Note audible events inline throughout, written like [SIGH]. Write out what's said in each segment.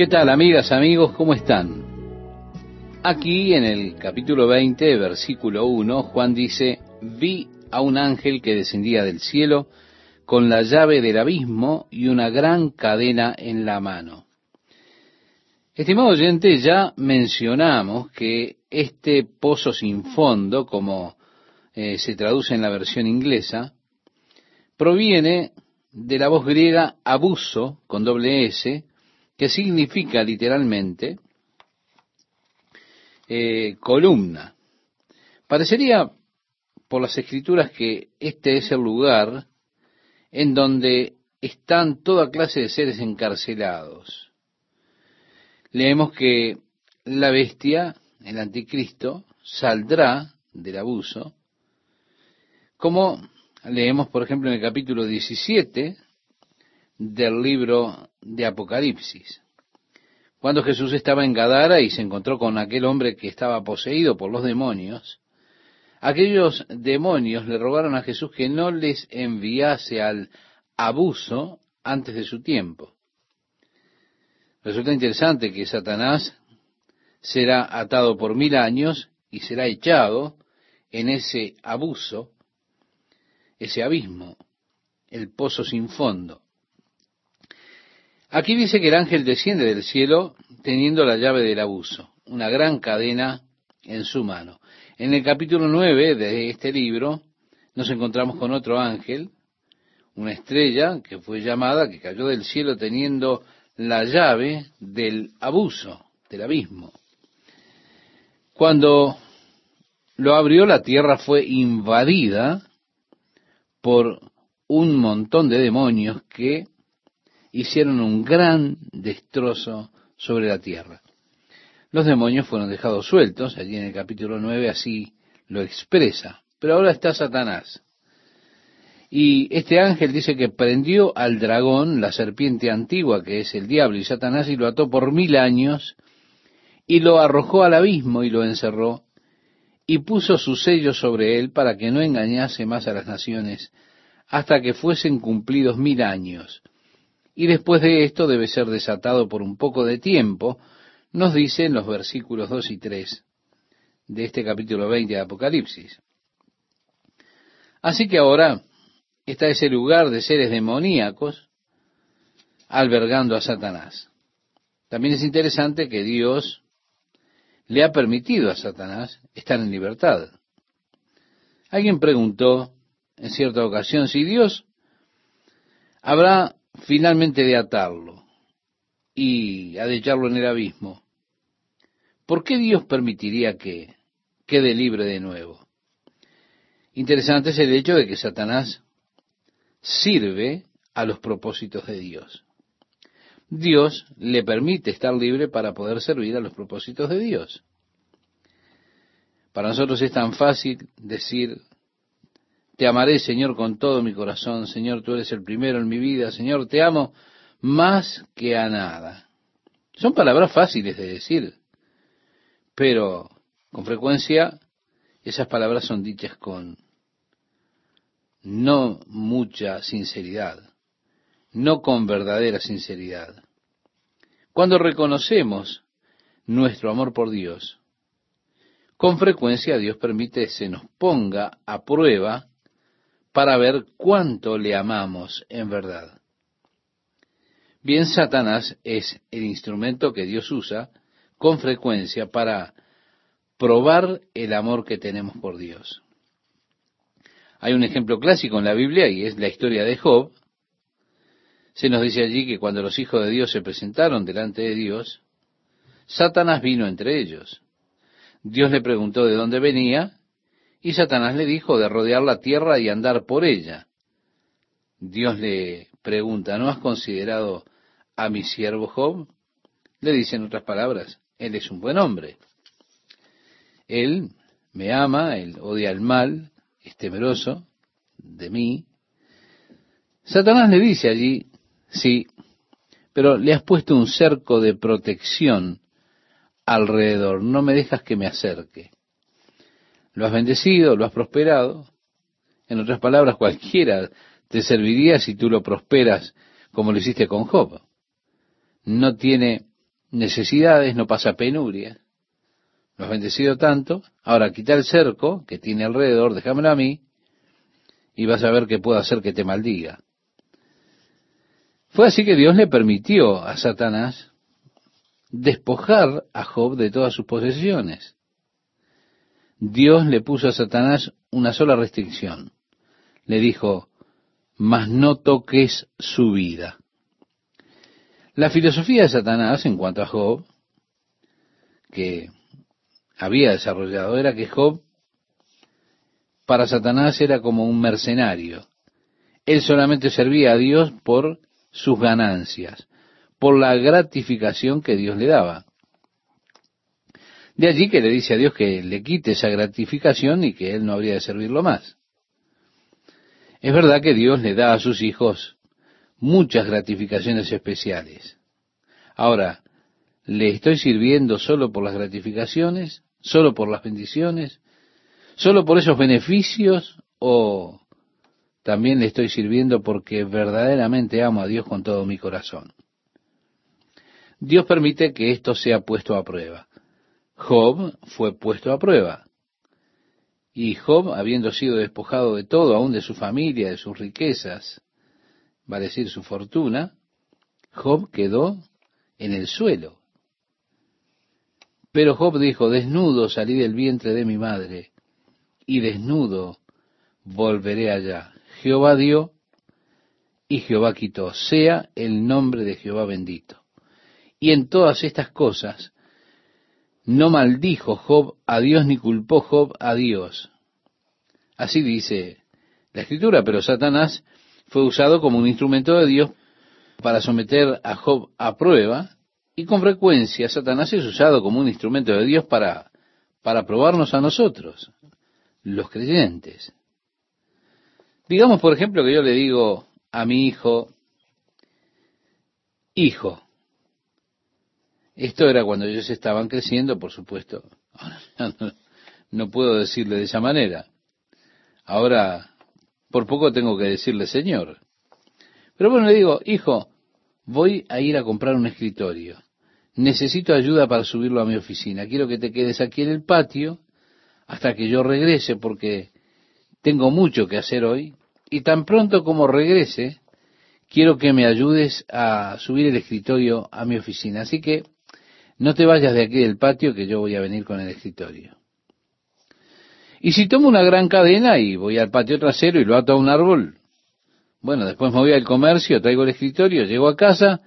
¿Qué tal, amigas, amigos? ¿Cómo están? Aquí en el capítulo 20, versículo 1, Juan dice, vi a un ángel que descendía del cielo con la llave del abismo y una gran cadena en la mano. Estimado oyente, ya mencionamos que este pozo sin fondo, como eh, se traduce en la versión inglesa, proviene de la voz griega abuso, con doble S, que significa literalmente eh, columna. Parecería por las escrituras que este es el lugar en donde están toda clase de seres encarcelados. Leemos que la bestia, el anticristo, saldrá del abuso, como leemos, por ejemplo, en el capítulo 17 del libro de Apocalipsis. Cuando Jesús estaba en Gadara y se encontró con aquel hombre que estaba poseído por los demonios, aquellos demonios le rogaron a Jesús que no les enviase al abuso antes de su tiempo. Resulta interesante que Satanás será atado por mil años y será echado en ese abuso, ese abismo, el pozo sin fondo. Aquí dice que el ángel desciende del cielo teniendo la llave del abuso, una gran cadena en su mano. En el capítulo 9 de este libro nos encontramos con otro ángel, una estrella que fue llamada, que cayó del cielo teniendo la llave del abuso, del abismo. Cuando lo abrió, la tierra fue invadida por un montón de demonios que hicieron un gran destrozo sobre la tierra. Los demonios fueron dejados sueltos, allí en el capítulo 9 así lo expresa. Pero ahora está Satanás. Y este ángel dice que prendió al dragón, la serpiente antigua que es el diablo y Satanás, y lo ató por mil años, y lo arrojó al abismo y lo encerró, y puso su sello sobre él para que no engañase más a las naciones, hasta que fuesen cumplidos mil años y después de esto debe ser desatado por un poco de tiempo, nos dice en los versículos 2 y 3 de este capítulo 20 de Apocalipsis. Así que ahora está ese lugar de seres demoníacos albergando a Satanás. También es interesante que Dios le ha permitido a Satanás estar en libertad. Alguien preguntó en cierta ocasión si Dios habrá finalmente de atarlo y a de echarlo en el abismo, ¿por qué Dios permitiría que quede libre de nuevo? Interesante es el hecho de que Satanás sirve a los propósitos de Dios. Dios le permite estar libre para poder servir a los propósitos de Dios. Para nosotros es tan fácil decir, te amaré, Señor, con todo mi corazón. Señor, tú eres el primero en mi vida. Señor, te amo más que a nada. Son palabras fáciles de decir, pero con frecuencia esas palabras son dichas con no mucha sinceridad, no con verdadera sinceridad. Cuando reconocemos nuestro amor por Dios, con frecuencia Dios permite que se nos ponga a prueba para ver cuánto le amamos en verdad. Bien, Satanás es el instrumento que Dios usa con frecuencia para probar el amor que tenemos por Dios. Hay un ejemplo clásico en la Biblia y es la historia de Job. Se nos dice allí que cuando los hijos de Dios se presentaron delante de Dios, Satanás vino entre ellos. Dios le preguntó de dónde venía y Satanás le dijo de rodear la tierra y andar por ella. Dios le pregunta, ¿no has considerado a mi siervo Job? Le dice en otras palabras, él es un buen hombre. Él me ama, él odia el mal, es temeroso de mí. Satanás le dice allí, sí, pero le has puesto un cerco de protección alrededor, no me dejas que me acerque lo has bendecido, lo has prosperado. En otras palabras, cualquiera te serviría si tú lo prosperas como lo hiciste con Job. No tiene necesidades, no pasa penuria. Lo has bendecido tanto. Ahora quita el cerco que tiene alrededor, déjamelo a mí, y vas a ver qué puedo hacer que te maldiga. Fue así que Dios le permitió a Satanás despojar a Job de todas sus posesiones. Dios le puso a Satanás una sola restricción. Le dijo, mas no toques su vida. La filosofía de Satanás en cuanto a Job, que había desarrollado, era que Job para Satanás era como un mercenario. Él solamente servía a Dios por sus ganancias, por la gratificación que Dios le daba. De allí que le dice a Dios que le quite esa gratificación y que él no habría de servirlo más. Es verdad que Dios le da a sus hijos muchas gratificaciones especiales. Ahora, ¿le estoy sirviendo solo por las gratificaciones? ¿Solo por las bendiciones? ¿Solo por esos beneficios? ¿O también le estoy sirviendo porque verdaderamente amo a Dios con todo mi corazón? Dios permite que esto sea puesto a prueba. Job fue puesto a prueba. Y Job, habiendo sido despojado de todo, aún de su familia, de sus riquezas, va a decir su fortuna, Job quedó en el suelo. Pero Job dijo, desnudo salí del vientre de mi madre, y desnudo volveré allá. Jehová dio y Jehová quitó. Sea el nombre de Jehová bendito. Y en todas estas cosas no maldijo Job a Dios ni culpó Job a Dios. Así dice la escritura, pero Satanás fue usado como un instrumento de Dios para someter a Job a prueba y con frecuencia Satanás es usado como un instrumento de Dios para, para probarnos a nosotros, los creyentes. Digamos, por ejemplo, que yo le digo a mi hijo, hijo, esto era cuando ellos estaban creciendo, por supuesto. [LAUGHS] no, puedo decirle de esa manera. Ahora, por poco tengo que decirle Señor. Pero bueno, le digo, hijo, voy a ir a comprar un escritorio. Necesito ayuda para subirlo a mi oficina. Quiero que te quedes aquí en el patio hasta que yo regrese porque tengo mucho que hacer hoy. Y tan pronto como regrese, quiero que me ayudes a subir el escritorio a mi oficina. Así que no te vayas de aquí del patio que yo voy a venir con el escritorio. Y si tomo una gran cadena y voy al patio trasero y lo ato a un árbol, bueno, después me voy al comercio, traigo el escritorio, llego a casa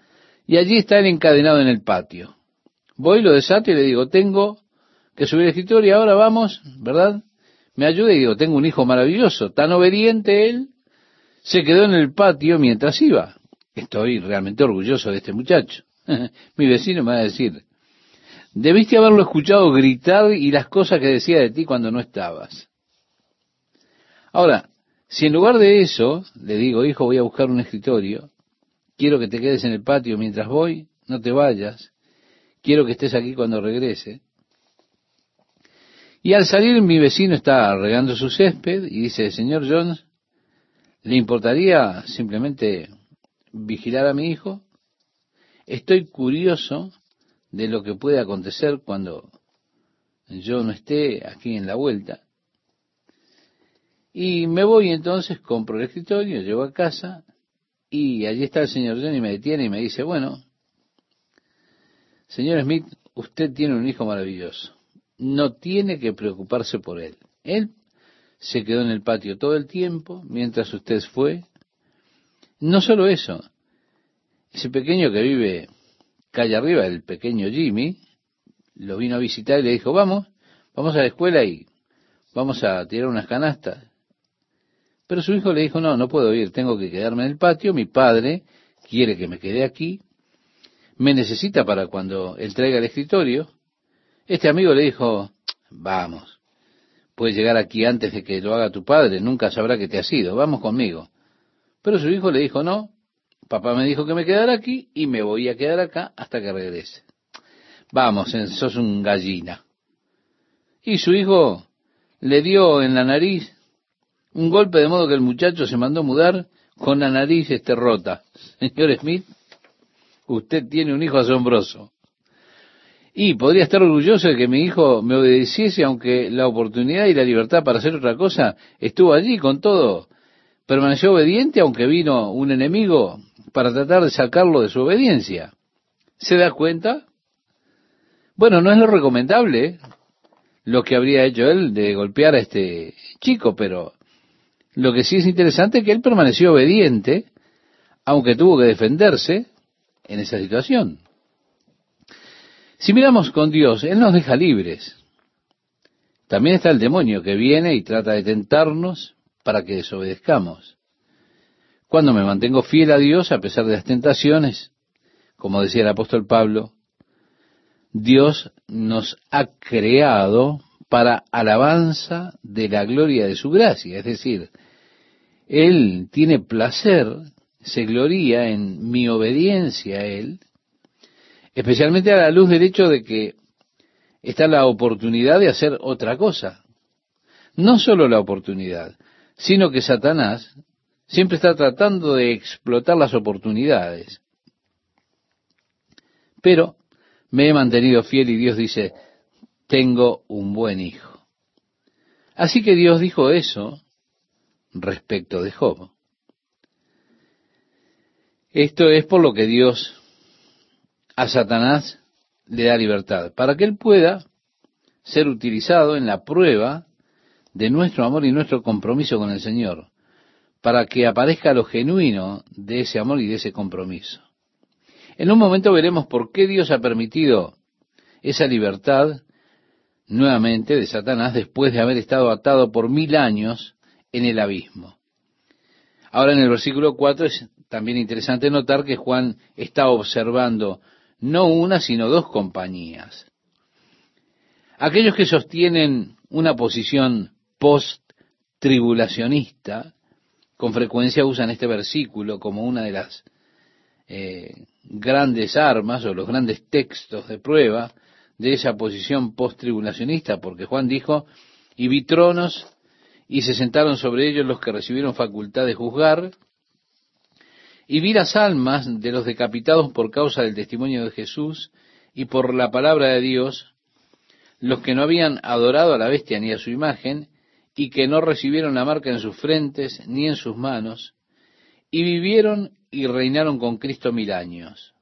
y allí está él encadenado en el patio. Voy, lo desato y le digo, tengo que subir el escritorio, ahora vamos, ¿verdad? Me ayuda y digo, tengo un hijo maravilloso, tan obediente él, se quedó en el patio mientras iba. Estoy realmente orgulloso de este muchacho. [LAUGHS] Mi vecino me va a decir, Debiste haberlo escuchado gritar y las cosas que decía de ti cuando no estabas. Ahora, si en lugar de eso le digo, hijo, voy a buscar un escritorio, quiero que te quedes en el patio mientras voy, no te vayas, quiero que estés aquí cuando regrese. Y al salir mi vecino está regando su césped y dice, señor Jones, ¿le importaría simplemente vigilar a mi hijo? Estoy curioso de lo que puede acontecer cuando yo no esté aquí en la vuelta. Y me voy entonces, compro el escritorio, llego a casa y allí está el señor John y me detiene y me dice, bueno, señor Smith, usted tiene un hijo maravilloso. No tiene que preocuparse por él. Él se quedó en el patio todo el tiempo mientras usted fue. No solo eso, ese pequeño que vive calle arriba, el pequeño Jimmy, lo vino a visitar y le dijo, vamos, vamos a la escuela y vamos a tirar unas canastas. Pero su hijo le dijo, no, no puedo ir, tengo que quedarme en el patio, mi padre quiere que me quede aquí, me necesita para cuando él traiga el escritorio. Este amigo le dijo, vamos, puedes llegar aquí antes de que lo haga tu padre, nunca sabrá que te has ido, vamos conmigo. Pero su hijo le dijo, no, Papá me dijo que me quedara aquí y me voy a quedar acá hasta que regrese. Vamos, sos un gallina. Y su hijo le dio en la nariz un golpe de modo que el muchacho se mandó mudar con la nariz este rota. Señor Smith, usted tiene un hijo asombroso. Y podría estar orgulloso de que mi hijo me obedeciese, aunque la oportunidad y la libertad para hacer otra cosa estuvo allí con todo. Permaneció obediente, aunque vino un enemigo para tratar de sacarlo de su obediencia. ¿Se da cuenta? Bueno, no es lo recomendable lo que habría hecho él de golpear a este chico, pero lo que sí es interesante es que él permaneció obediente, aunque tuvo que defenderse en esa situación. Si miramos con Dios, Él nos deja libres. También está el demonio que viene y trata de tentarnos para que desobedezcamos. Cuando me mantengo fiel a Dios a pesar de las tentaciones, como decía el apóstol Pablo, Dios nos ha creado para alabanza de la gloria de su gracia. Es decir, Él tiene placer, se gloría en mi obediencia a Él, especialmente a la luz del hecho de que está la oportunidad de hacer otra cosa. No solo la oportunidad, sino que Satanás siempre está tratando de explotar las oportunidades. Pero me he mantenido fiel y Dios dice, tengo un buen hijo. Así que Dios dijo eso respecto de Job. Esto es por lo que Dios a Satanás le da libertad, para que él pueda ser utilizado en la prueba de nuestro amor y nuestro compromiso con el Señor, para que aparezca lo genuino de ese amor y de ese compromiso. En un momento veremos por qué Dios ha permitido esa libertad nuevamente de Satanás después de haber estado atado por mil años en el abismo. Ahora en el versículo 4 es también interesante notar que Juan está observando no una, sino dos compañías. Aquellos que sostienen una posición post-tribulacionista, con frecuencia usan este versículo como una de las eh, grandes armas o los grandes textos de prueba de esa posición post-tribulacionista, porque Juan dijo, y vi tronos y se sentaron sobre ellos los que recibieron facultad de juzgar, y vi las almas de los decapitados por causa del testimonio de Jesús y por la palabra de Dios, los que no habían adorado a la bestia ni a su imagen, y que no recibieron la marca en sus frentes ni en sus manos, y vivieron y reinaron con Cristo mil años.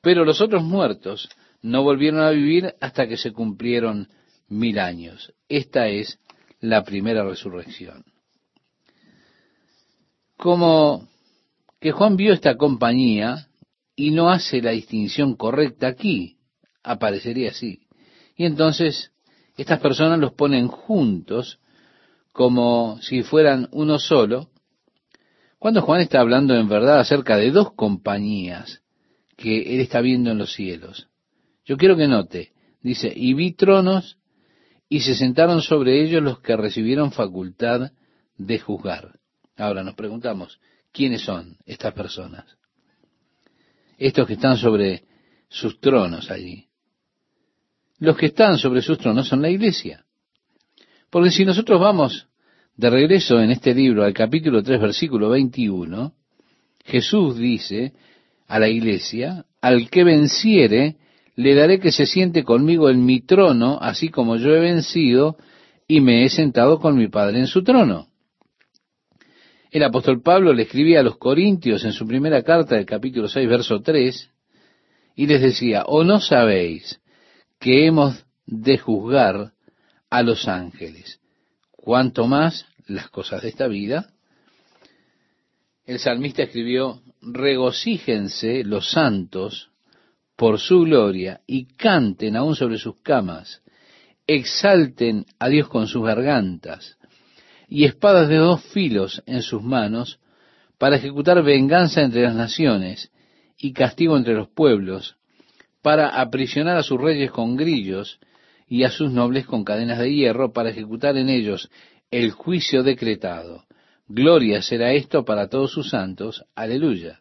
Pero los otros muertos no volvieron a vivir hasta que se cumplieron mil años. Esta es la primera resurrección. Como que Juan vio esta compañía y no hace la distinción correcta aquí, aparecería así. Y entonces estas personas los ponen juntos como si fueran uno solo, cuando Juan está hablando en verdad acerca de dos compañías que él está viendo en los cielos. Yo quiero que note, dice, y vi tronos y se sentaron sobre ellos los que recibieron facultad de juzgar. Ahora nos preguntamos, ¿quiénes son estas personas? Estos que están sobre sus tronos allí. Los que están sobre sus tronos son la iglesia. Porque si nosotros vamos de regreso en este libro al capítulo 3, versículo 21, Jesús dice a la iglesia, al que venciere, le daré que se siente conmigo en mi trono, así como yo he vencido y me he sentado con mi Padre en su trono. El apóstol Pablo le escribía a los Corintios en su primera carta del capítulo 6, verso 3, y les decía, ¿o no sabéis que hemos de juzgar a los ángeles? cuanto más las cosas de esta vida. El salmista escribió, regocíjense los santos por su gloria y canten aún sobre sus camas, exalten a Dios con sus gargantas y espadas de dos filos en sus manos para ejecutar venganza entre las naciones y castigo entre los pueblos, para aprisionar a sus reyes con grillos y a sus nobles con cadenas de hierro para ejecutar en ellos el juicio decretado. Gloria será esto para todos sus santos. Aleluya.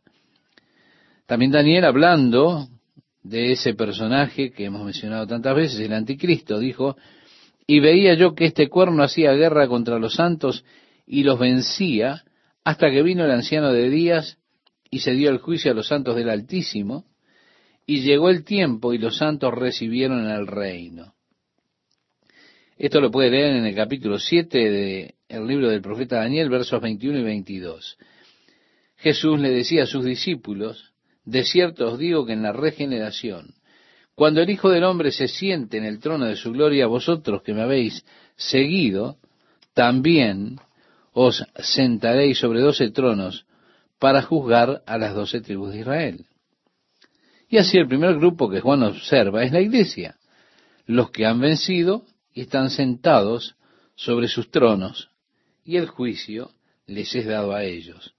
También Daniel, hablando de ese personaje que hemos mencionado tantas veces, el anticristo, dijo, y veía yo que este cuerno hacía guerra contra los santos y los vencía hasta que vino el anciano de días y se dio el juicio a los santos del Altísimo y llegó el tiempo y los santos recibieron el reino. Esto lo puede leer en el capítulo 7 del libro del profeta Daniel, versos 21 y 22. Jesús le decía a sus discípulos, de cierto os digo que en la regeneración, cuando el Hijo del Hombre se siente en el trono de su gloria, vosotros que me habéis seguido, también os sentaréis sobre doce tronos para juzgar a las doce tribus de Israel. Y así el primer grupo que Juan observa es la iglesia, los que han vencido están sentados sobre sus tronos, y el juicio les es dado a ellos.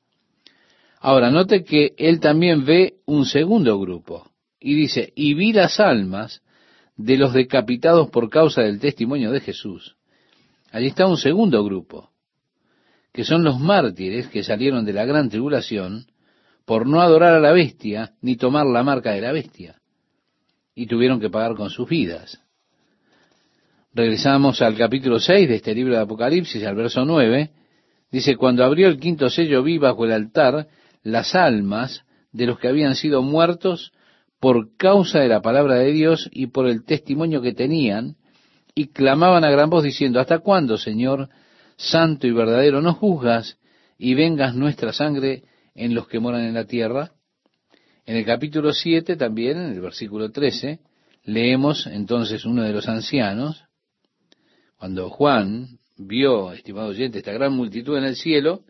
Ahora, note que él también ve un segundo grupo, y dice, y vi las almas de los decapitados por causa del testimonio de Jesús. Allí está un segundo grupo, que son los mártires que salieron de la gran tribulación por no adorar a la bestia ni tomar la marca de la bestia, y tuvieron que pagar con sus vidas. Regresamos al capítulo 6 de este libro de Apocalipsis, al verso 9, dice, cuando abrió el quinto sello vi bajo el altar las almas de los que habían sido muertos por causa de la palabra de Dios y por el testimonio que tenían, y clamaban a gran voz diciendo, ¿hasta cuándo, Señor, santo y verdadero, no juzgas y vengas nuestra sangre en los que moran en la tierra? En el capítulo 7 también, en el versículo 13, leemos entonces uno de los ancianos, cuando Juan vio, estimado oyente, esta gran multitud en el cielo,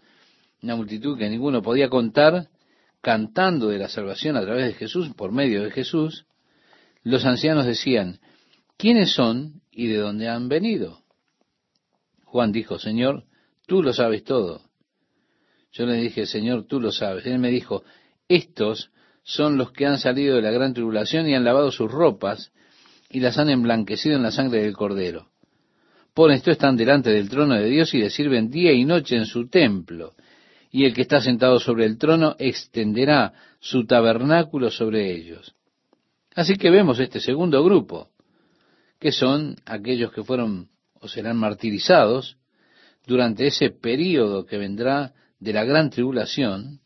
una multitud que ninguno podía contar, cantando de la salvación a través de Jesús, por medio de Jesús, los ancianos decían, ¿quiénes son y de dónde han venido? Juan dijo, Señor, tú lo sabes todo. Yo le dije, Señor, tú lo sabes. Él me dijo, estos son los que han salido de la gran tribulación y han lavado sus ropas y las han emblanquecido en la sangre del cordero. Por esto están delante del trono de Dios y le sirven día y noche en su templo y el que está sentado sobre el trono extenderá su tabernáculo sobre ellos. Así que vemos este segundo grupo, que son aquellos que fueron o serán martirizados durante ese período que vendrá de la gran tribulación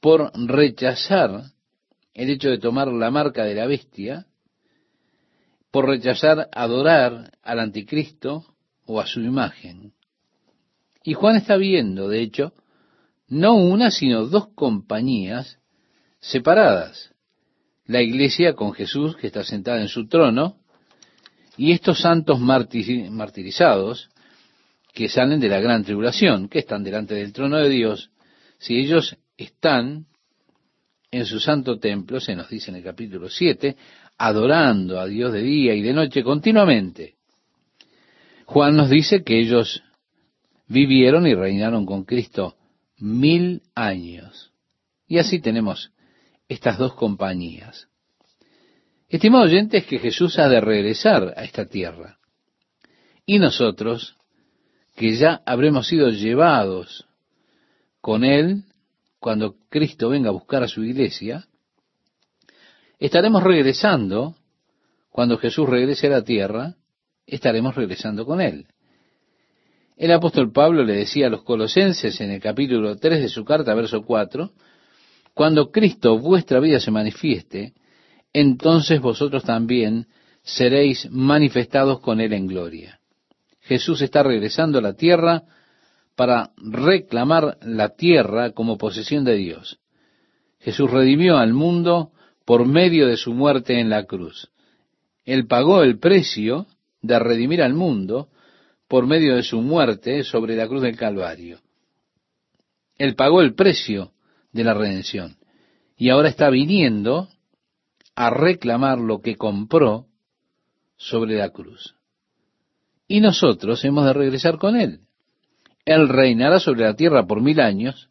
por rechazar el hecho de tomar la marca de la bestia, por rechazar adorar al anticristo o a su imagen. Y Juan está viendo, de hecho, no una, sino dos compañías separadas. La iglesia con Jesús, que está sentada en su trono, y estos santos martirizados, que salen de la gran tribulación, que están delante del trono de Dios, si ellos están en su santo templo, se nos dice en el capítulo 7, adorando a Dios de día y de noche continuamente. Juan nos dice que ellos vivieron y reinaron con Cristo mil años. Y así tenemos estas dos compañías. Estimado oyente, es que Jesús ha de regresar a esta tierra. Y nosotros, que ya habremos sido llevados con Él, cuando Cristo venga a buscar a su iglesia, estaremos regresando, cuando Jesús regrese a la tierra, estaremos regresando con Él. El apóstol Pablo le decía a los colosenses en el capítulo 3 de su carta, verso 4, cuando Cristo vuestra vida se manifieste, entonces vosotros también seréis manifestados con Él en gloria. Jesús está regresando a la tierra para reclamar la tierra como posesión de Dios. Jesús redimió al mundo por medio de su muerte en la cruz. Él pagó el precio de redimir al mundo por medio de su muerte sobre la cruz del Calvario. Él pagó el precio de la redención y ahora está viniendo a reclamar lo que compró sobre la cruz. Y nosotros hemos de regresar con Él. Él reinará sobre la tierra por mil años,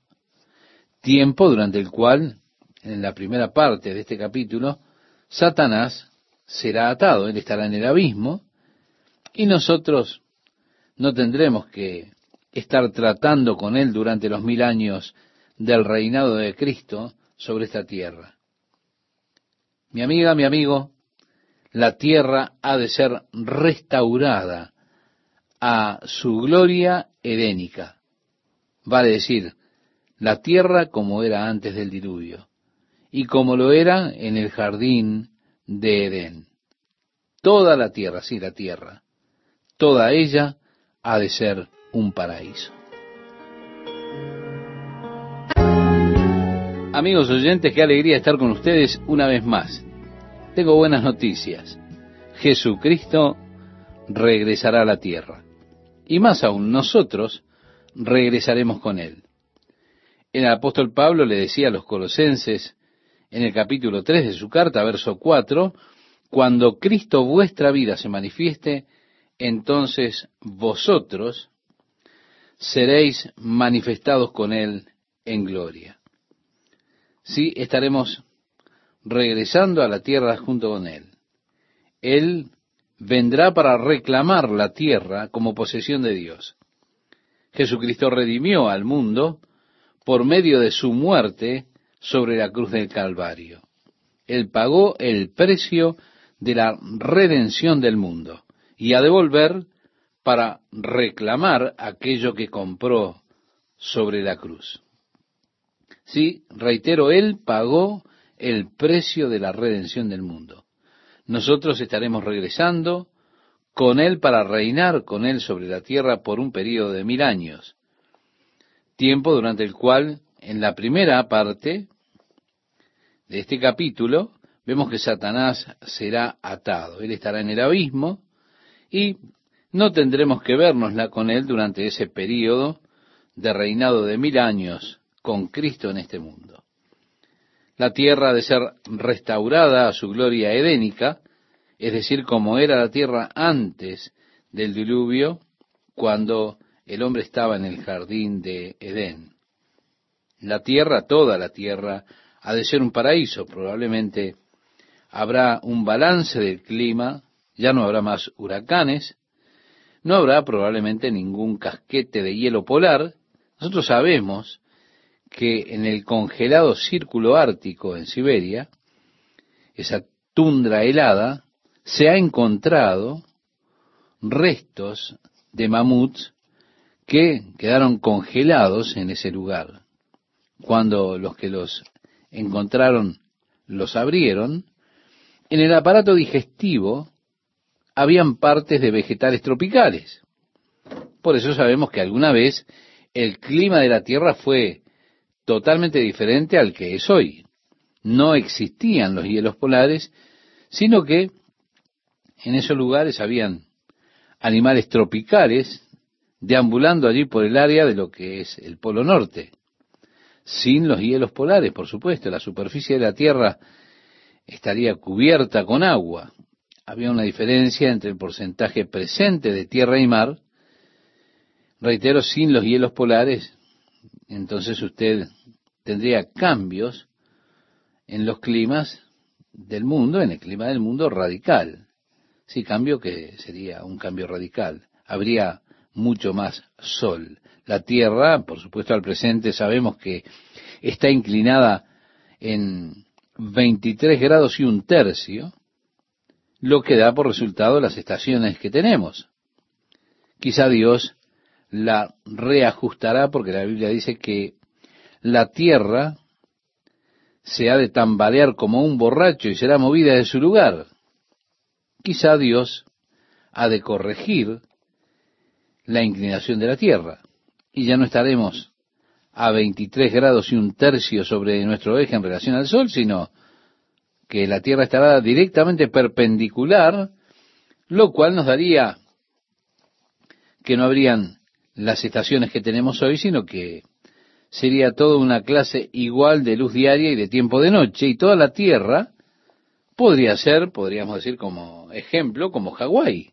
tiempo durante el cual, en la primera parte de este capítulo, Satanás será atado, Él estará en el abismo, y nosotros no tendremos que estar tratando con Él durante los mil años del reinado de Cristo sobre esta tierra. Mi amiga, mi amigo, la tierra ha de ser restaurada a su gloria edénica. Vale decir, la tierra como era antes del diluvio. Y como lo era en el jardín de Edén. Toda la tierra, sí, la tierra, toda ella ha de ser un paraíso. Amigos oyentes, qué alegría estar con ustedes una vez más. Tengo buenas noticias. Jesucristo regresará a la tierra. Y más aún, nosotros regresaremos con Él. El apóstol Pablo le decía a los colosenses en el capítulo 3 de su carta, verso 4, cuando Cristo vuestra vida se manifieste, entonces vosotros seréis manifestados con Él en gloria. Sí, estaremos regresando a la tierra junto con Él. Él vendrá para reclamar la tierra como posesión de Dios. Jesucristo redimió al mundo por medio de su muerte sobre la cruz del Calvario. Él pagó el precio de la redención del mundo y ha de volver para reclamar aquello que compró sobre la cruz. Sí, reitero, Él pagó el precio de la redención del mundo. Nosotros estaremos regresando con Él para reinar con Él sobre la tierra por un periodo de mil años, tiempo durante el cual, en la primera parte de este capítulo, vemos que Satanás será atado. Él estará en el abismo y no tendremos que vernosla con Él durante ese periodo de reinado de mil años con Cristo en este mundo. La tierra ha de ser restaurada a su gloria edénica, es decir, como era la tierra antes del diluvio, cuando el hombre estaba en el jardín de Edén. La tierra, toda la tierra, ha de ser un paraíso. Probablemente habrá un balance del clima, ya no habrá más huracanes, no habrá probablemente ningún casquete de hielo polar. Nosotros sabemos que en el congelado círculo ártico en Siberia, esa tundra helada, se ha encontrado restos de mamuts que quedaron congelados en ese lugar. Cuando los que los encontraron los abrieron, en el aparato digestivo habían partes de vegetales tropicales. Por eso sabemos que alguna vez el clima de la Tierra fue totalmente diferente al que es hoy. No existían los hielos polares, sino que en esos lugares habían animales tropicales deambulando allí por el área de lo que es el Polo Norte, sin los hielos polares, por supuesto. La superficie de la Tierra estaría cubierta con agua. Había una diferencia entre el porcentaje presente de tierra y mar. Reitero, sin los hielos polares, entonces usted tendría cambios en los climas del mundo, en el clima del mundo radical. Sí, cambio que sería un cambio radical. Habría mucho más sol. La Tierra, por supuesto al presente, sabemos que está inclinada en 23 grados y un tercio, lo que da por resultado las estaciones que tenemos. Quizá Dios la reajustará porque la Biblia dice que la tierra se ha de tambalear como un borracho y será movida de su lugar. Quizá Dios ha de corregir la inclinación de la tierra y ya no estaremos a 23 grados y un tercio sobre nuestro eje en relación al Sol, sino que la Tierra estará directamente perpendicular, lo cual nos daría que no habrían las estaciones que tenemos hoy, sino que sería toda una clase igual de luz diaria y de tiempo de noche, y toda la Tierra podría ser, podríamos decir como ejemplo, como Hawái.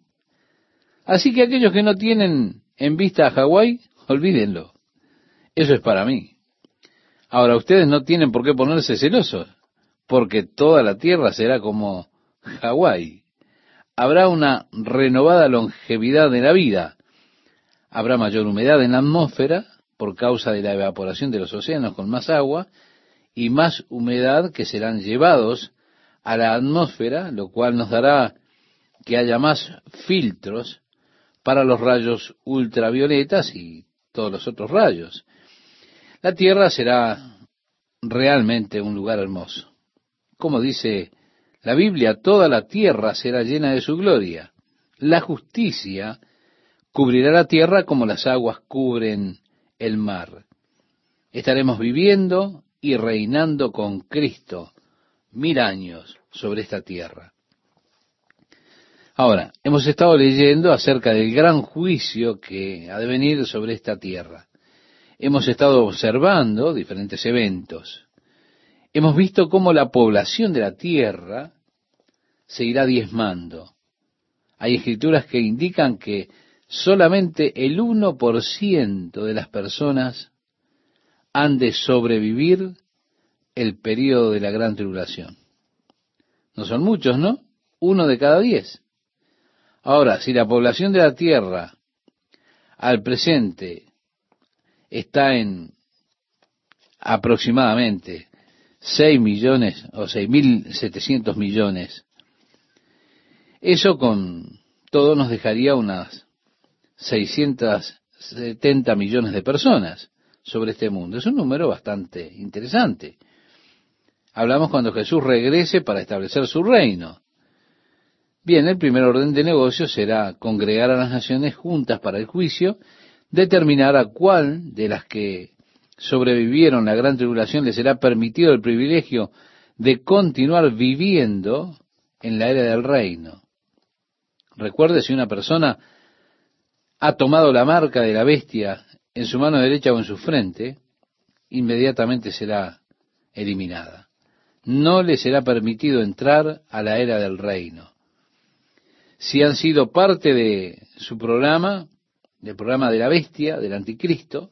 Así que aquellos que no tienen en vista a Hawái, olvídenlo. Eso es para mí. Ahora, ustedes no tienen por qué ponerse celosos, porque toda la Tierra será como Hawái. Habrá una renovada longevidad de la vida. Habrá mayor humedad en la atmósfera, por causa de la evaporación de los océanos con más agua y más humedad que serán llevados a la atmósfera, lo cual nos dará que haya más filtros para los rayos ultravioletas y todos los otros rayos. La Tierra será realmente un lugar hermoso. Como dice la Biblia, toda la tierra será llena de su gloria. La justicia cubrirá la tierra como las aguas cubren el mar. Estaremos viviendo y reinando con Cristo mil años sobre esta tierra. Ahora, hemos estado leyendo acerca del gran juicio que ha de venir sobre esta tierra. Hemos estado observando diferentes eventos. Hemos visto cómo la población de la tierra se irá diezmando. Hay escrituras que indican que solamente el 1% de las personas han de sobrevivir el periodo de la gran tribulación. No son muchos, ¿no? Uno de cada diez. Ahora, si la población de la tierra al presente está en aproximadamente 6 millones o seis mil setecientos millones, eso con todo nos dejaría unas 670 millones de personas sobre este mundo. Es un número bastante interesante. Hablamos cuando Jesús regrese para establecer su reino. Bien, el primer orden de negocio será congregar a las naciones juntas para el juicio, determinar a cuál de las que sobrevivieron la gran tribulación les será permitido el privilegio de continuar viviendo en la era del reino. Recuerde si una persona ha tomado la marca de la bestia en su mano derecha o en su frente, inmediatamente será eliminada. No le será permitido entrar a la era del reino. Si han sido parte de su programa, del programa de la bestia, del anticristo,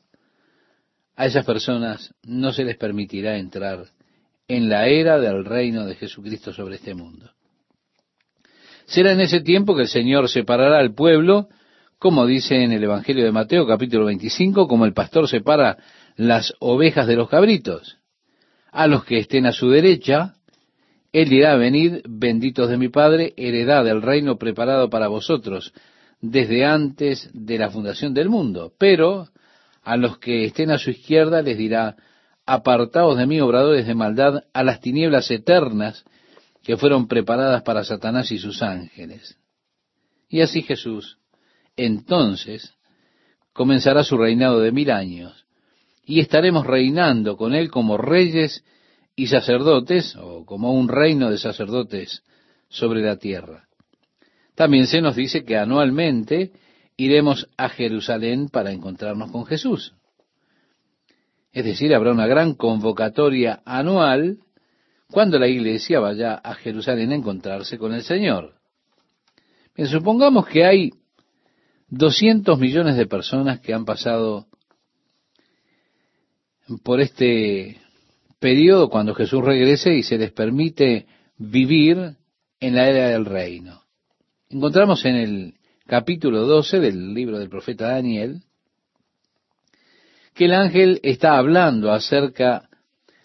a esas personas no se les permitirá entrar en la era del reino de Jesucristo sobre este mundo. Será en ese tiempo que el Señor separará al pueblo como dice en el Evangelio de Mateo capítulo 25, como el pastor separa las ovejas de los cabritos. A los que estén a su derecha, él dirá, venid, benditos de mi Padre, heredad del reino preparado para vosotros desde antes de la fundación del mundo. Pero a los que estén a su izquierda les dirá, apartaos de mí, obradores de maldad, a las tinieblas eternas que fueron preparadas para Satanás y sus ángeles. Y así Jesús entonces comenzará su reinado de mil años y estaremos reinando con él como reyes y sacerdotes, o como un reino de sacerdotes sobre la tierra. También se nos dice que anualmente iremos a Jerusalén para encontrarnos con Jesús. Es decir, habrá una gran convocatoria anual cuando la iglesia vaya a Jerusalén a encontrarse con el Señor. Bien, supongamos que hay 200 millones de personas que han pasado por este cuando Jesús regrese y se les permite vivir en la era del reino. Encontramos en el capítulo 12 del libro del profeta Daniel que el ángel está hablando acerca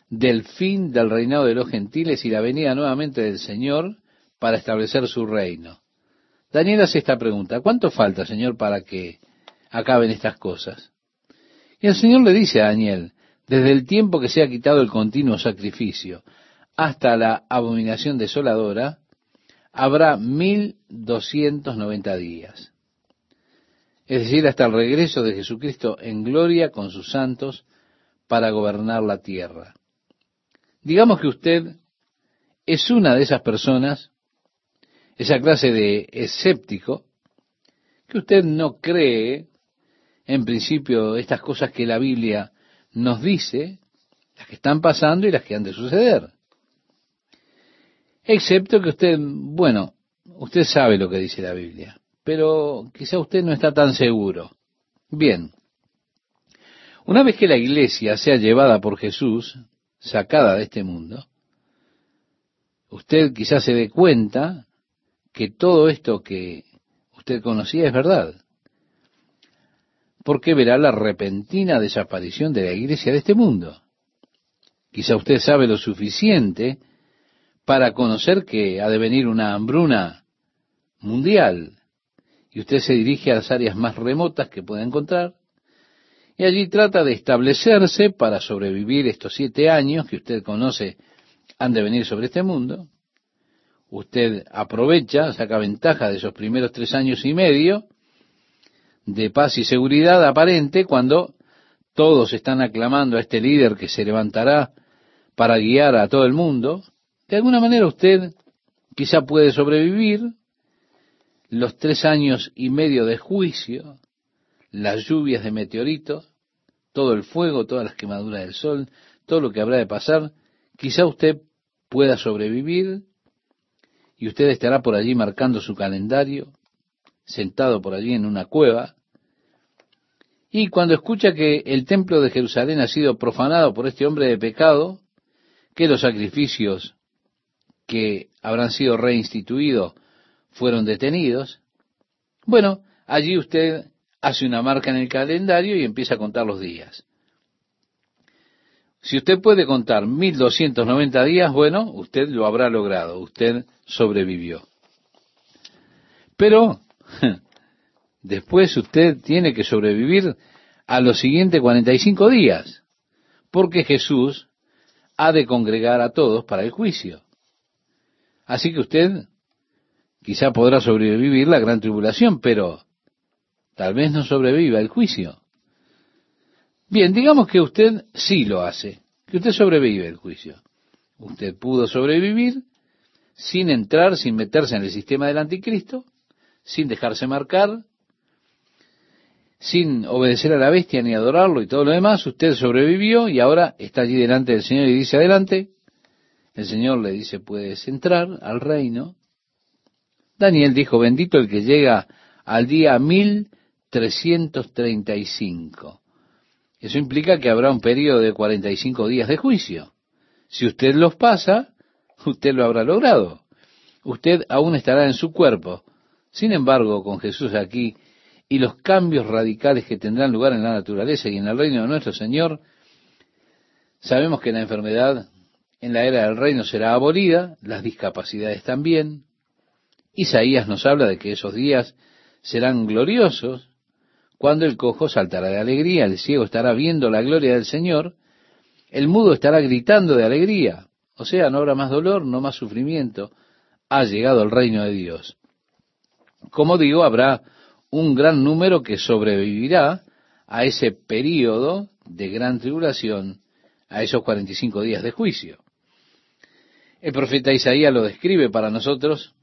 del fin del reinado de los gentiles y la venida nuevamente del Señor para establecer su reino. Daniel hace esta pregunta, ¿cuánto falta, Señor, para que acaben estas cosas? Y el Señor le dice a Daniel, desde el tiempo que se ha quitado el continuo sacrificio hasta la abominación desoladora, habrá mil doscientos noventa días. Es decir, hasta el regreso de Jesucristo en gloria con sus santos para gobernar la tierra. Digamos que usted es una de esas personas esa clase de escéptico, que usted no cree, en principio, estas cosas que la Biblia nos dice, las que están pasando y las que han de suceder. Excepto que usted, bueno, usted sabe lo que dice la Biblia, pero quizá usted no está tan seguro. Bien, una vez que la iglesia sea llevada por Jesús, sacada de este mundo, usted quizás se dé cuenta que todo esto que usted conocía es verdad. Porque verá la repentina desaparición de la iglesia de este mundo. Quizá usted sabe lo suficiente para conocer que ha de venir una hambruna mundial y usted se dirige a las áreas más remotas que pueda encontrar Y allí trata de establecerse para sobrevivir estos siete años que usted conoce han de venir sobre este mundo. Usted aprovecha, saca ventaja de esos primeros tres años y medio de paz y seguridad aparente cuando todos están aclamando a este líder que se levantará para guiar a todo el mundo. De alguna manera usted quizá puede sobrevivir los tres años y medio de juicio, las lluvias de meteoritos, todo el fuego, todas las quemaduras del sol, todo lo que habrá de pasar, quizá usted pueda sobrevivir y usted estará por allí marcando su calendario, sentado por allí en una cueva, y cuando escucha que el templo de Jerusalén ha sido profanado por este hombre de pecado, que los sacrificios que habrán sido reinstituidos fueron detenidos, bueno, allí usted hace una marca en el calendario y empieza a contar los días. Si usted puede contar 1290 días, bueno, usted lo habrá logrado, usted sobrevivió. Pero después usted tiene que sobrevivir a los siguientes 45 días, porque Jesús ha de congregar a todos para el juicio. Así que usted quizá podrá sobrevivir la gran tribulación, pero tal vez no sobreviva el juicio. Bien, digamos que usted sí lo hace, que usted sobrevive el juicio. Usted pudo sobrevivir sin entrar, sin meterse en el sistema del anticristo, sin dejarse marcar, sin obedecer a la bestia ni adorarlo y todo lo demás, usted sobrevivió y ahora está allí delante del Señor y dice adelante. El Señor le dice, puedes entrar al reino. Daniel dijo, bendito el que llega al día 1335. Eso implica que habrá un periodo de 45 días de juicio. Si usted los pasa, usted lo habrá logrado. Usted aún estará en su cuerpo. Sin embargo, con Jesús aquí, y los cambios radicales que tendrán lugar en la naturaleza y en el reino de nuestro Señor, sabemos que la enfermedad en la era del reino será abolida, las discapacidades también. Isaías nos habla de que esos días serán gloriosos, cuando el cojo saltará de alegría, el ciego estará viendo la gloria del Señor, el mudo estará gritando de alegría, o sea, no habrá más dolor, no más sufrimiento, ha llegado el reino de Dios. Como digo, habrá un gran número que sobrevivirá a ese período de gran tribulación, a esos 45 días de juicio. El profeta Isaías lo describe para nosotros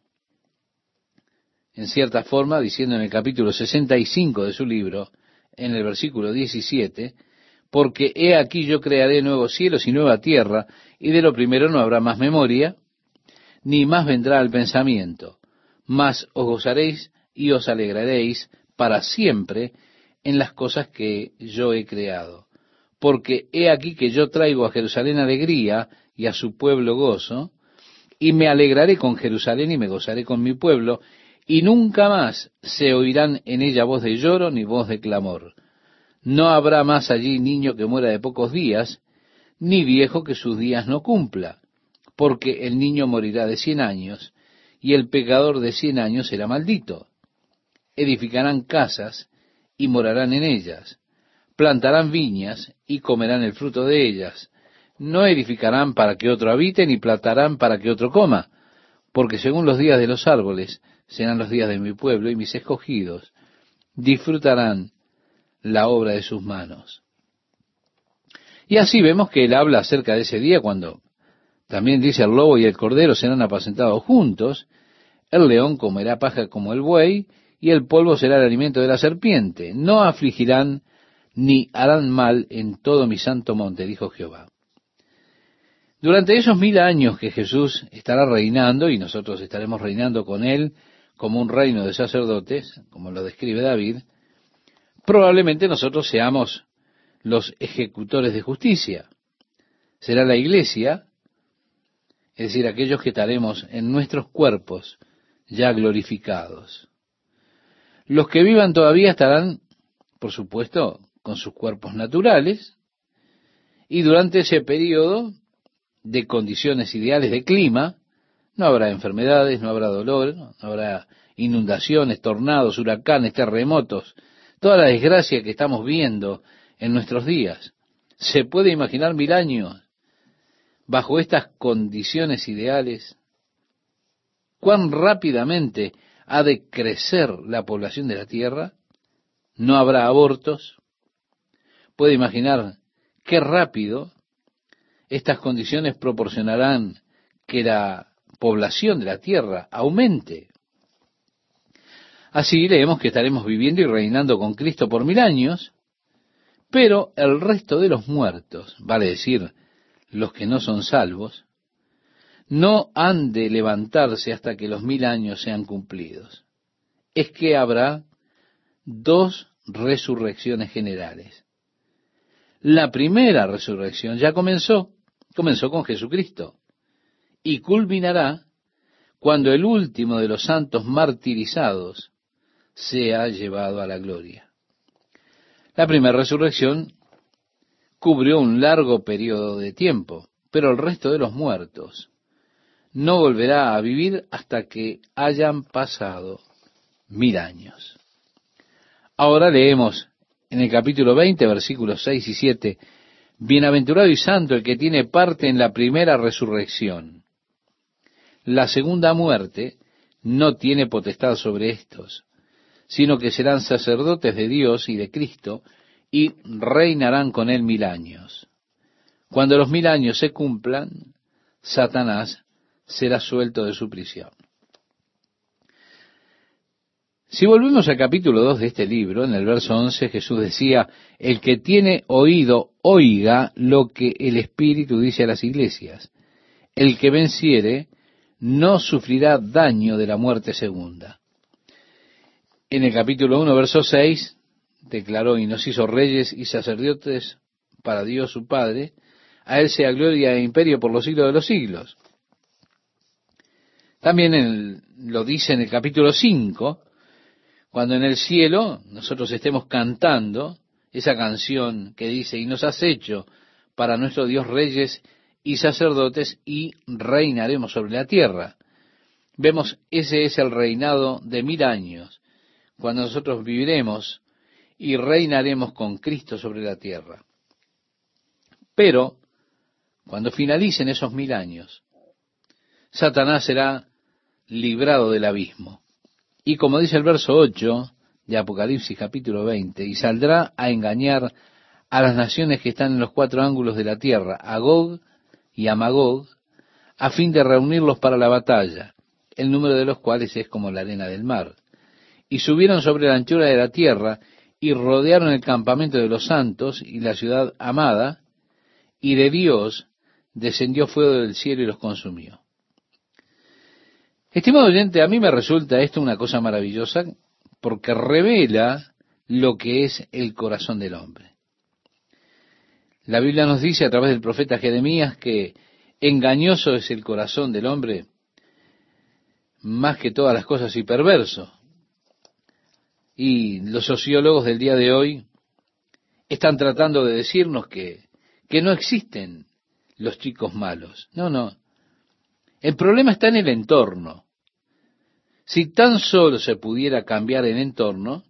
en cierta forma, diciendo en el capítulo 65 de su libro, en el versículo 17, porque he aquí yo crearé nuevos cielos y nueva tierra, y de lo primero no habrá más memoria, ni más vendrá el pensamiento, mas os gozaréis y os alegraréis para siempre en las cosas que yo he creado. Porque he aquí que yo traigo a Jerusalén alegría y a su pueblo gozo, y me alegraré con Jerusalén y me gozaré con mi pueblo, y nunca más se oirán en ella voz de lloro ni voz de clamor. No habrá más allí niño que muera de pocos días, ni viejo que sus días no cumpla, porque el niño morirá de cien años, y el pecador de cien años será maldito edificarán casas y morarán en ellas, plantarán viñas y comerán el fruto de ellas. No edificarán para que otro habite, ni plantarán para que otro coma, porque según los días de los árboles serán los días de mi pueblo, y mis escogidos disfrutarán la obra de sus manos. Y así vemos que él habla acerca de ese día cuando también dice el lobo y el cordero serán apacentados juntos, el león comerá paja como el buey, y el polvo será el alimento de la serpiente. No afligirán ni harán mal en todo mi santo monte, dijo Jehová. Durante esos mil años que Jesús estará reinando, y nosotros estaremos reinando con él como un reino de sacerdotes, como lo describe David, probablemente nosotros seamos los ejecutores de justicia. Será la iglesia, es decir, aquellos que estaremos en nuestros cuerpos ya glorificados. Los que vivan todavía estarán, por supuesto, con sus cuerpos naturales, y durante ese periodo de condiciones ideales de clima, no habrá enfermedades, no habrá dolor, no habrá inundaciones, tornados, huracanes, terremotos, toda la desgracia que estamos viendo en nuestros días. ¿Se puede imaginar mil años bajo estas condiciones ideales? ¿Cuán rápidamente ha de crecer la población de la Tierra? ¿No habrá abortos? ¿Puede imaginar qué rápido estas condiciones proporcionarán que la población de la Tierra aumente? Así leemos que estaremos viviendo y reinando con Cristo por mil años, pero el resto de los muertos, vale decir, los que no son salvos, no han de levantarse hasta que los mil años sean cumplidos. Es que habrá dos resurrecciones generales. La primera resurrección ya comenzó, comenzó con Jesucristo, y culminará cuando el último de los santos martirizados se ha llevado a la gloria. La primera resurrección cubrió un largo periodo de tiempo, pero el resto de los muertos no volverá a vivir hasta que hayan pasado mil años. Ahora leemos en el capítulo 20, versículos 6 y 7, Bienaventurado y santo el que tiene parte en la primera resurrección. La segunda muerte no tiene potestad sobre estos, sino que serán sacerdotes de Dios y de Cristo, y reinarán con él mil años. Cuando los mil años se cumplan, Satanás será suelto de su prisión. Si volvemos al capítulo 2 de este libro, en el verso 11 Jesús decía, el que tiene oído, oiga lo que el Espíritu dice a las iglesias. El que venciere, no sufrirá daño de la muerte segunda en el capítulo 1, verso 6, declaró y nos hizo reyes y sacerdotes para Dios su Padre, a Él sea gloria e imperio por los siglos de los siglos. También lo dice en el capítulo 5, cuando en el cielo nosotros estemos cantando esa canción que dice, y nos has hecho para nuestro Dios reyes y sacerdotes y reinaremos sobre la tierra. Vemos, ese es el reinado de mil años cuando nosotros viviremos y reinaremos con Cristo sobre la tierra. Pero, cuando finalicen esos mil años, Satanás será librado del abismo. Y como dice el verso 8 de Apocalipsis capítulo 20, y saldrá a engañar a las naciones que están en los cuatro ángulos de la tierra, a Gog y a Magog, a fin de reunirlos para la batalla, el número de los cuales es como la arena del mar y subieron sobre la anchura de la tierra y rodearon el campamento de los santos y la ciudad amada, y de Dios descendió fuego del cielo y los consumió. Estimado oyente, a mí me resulta esto una cosa maravillosa porque revela lo que es el corazón del hombre. La Biblia nos dice a través del profeta Jeremías que engañoso es el corazón del hombre más que todas las cosas y perverso. Y los sociólogos del día de hoy están tratando de decirnos que, que no existen los chicos malos. No, no. El problema está en el entorno. Si tan solo se pudiera cambiar el entorno,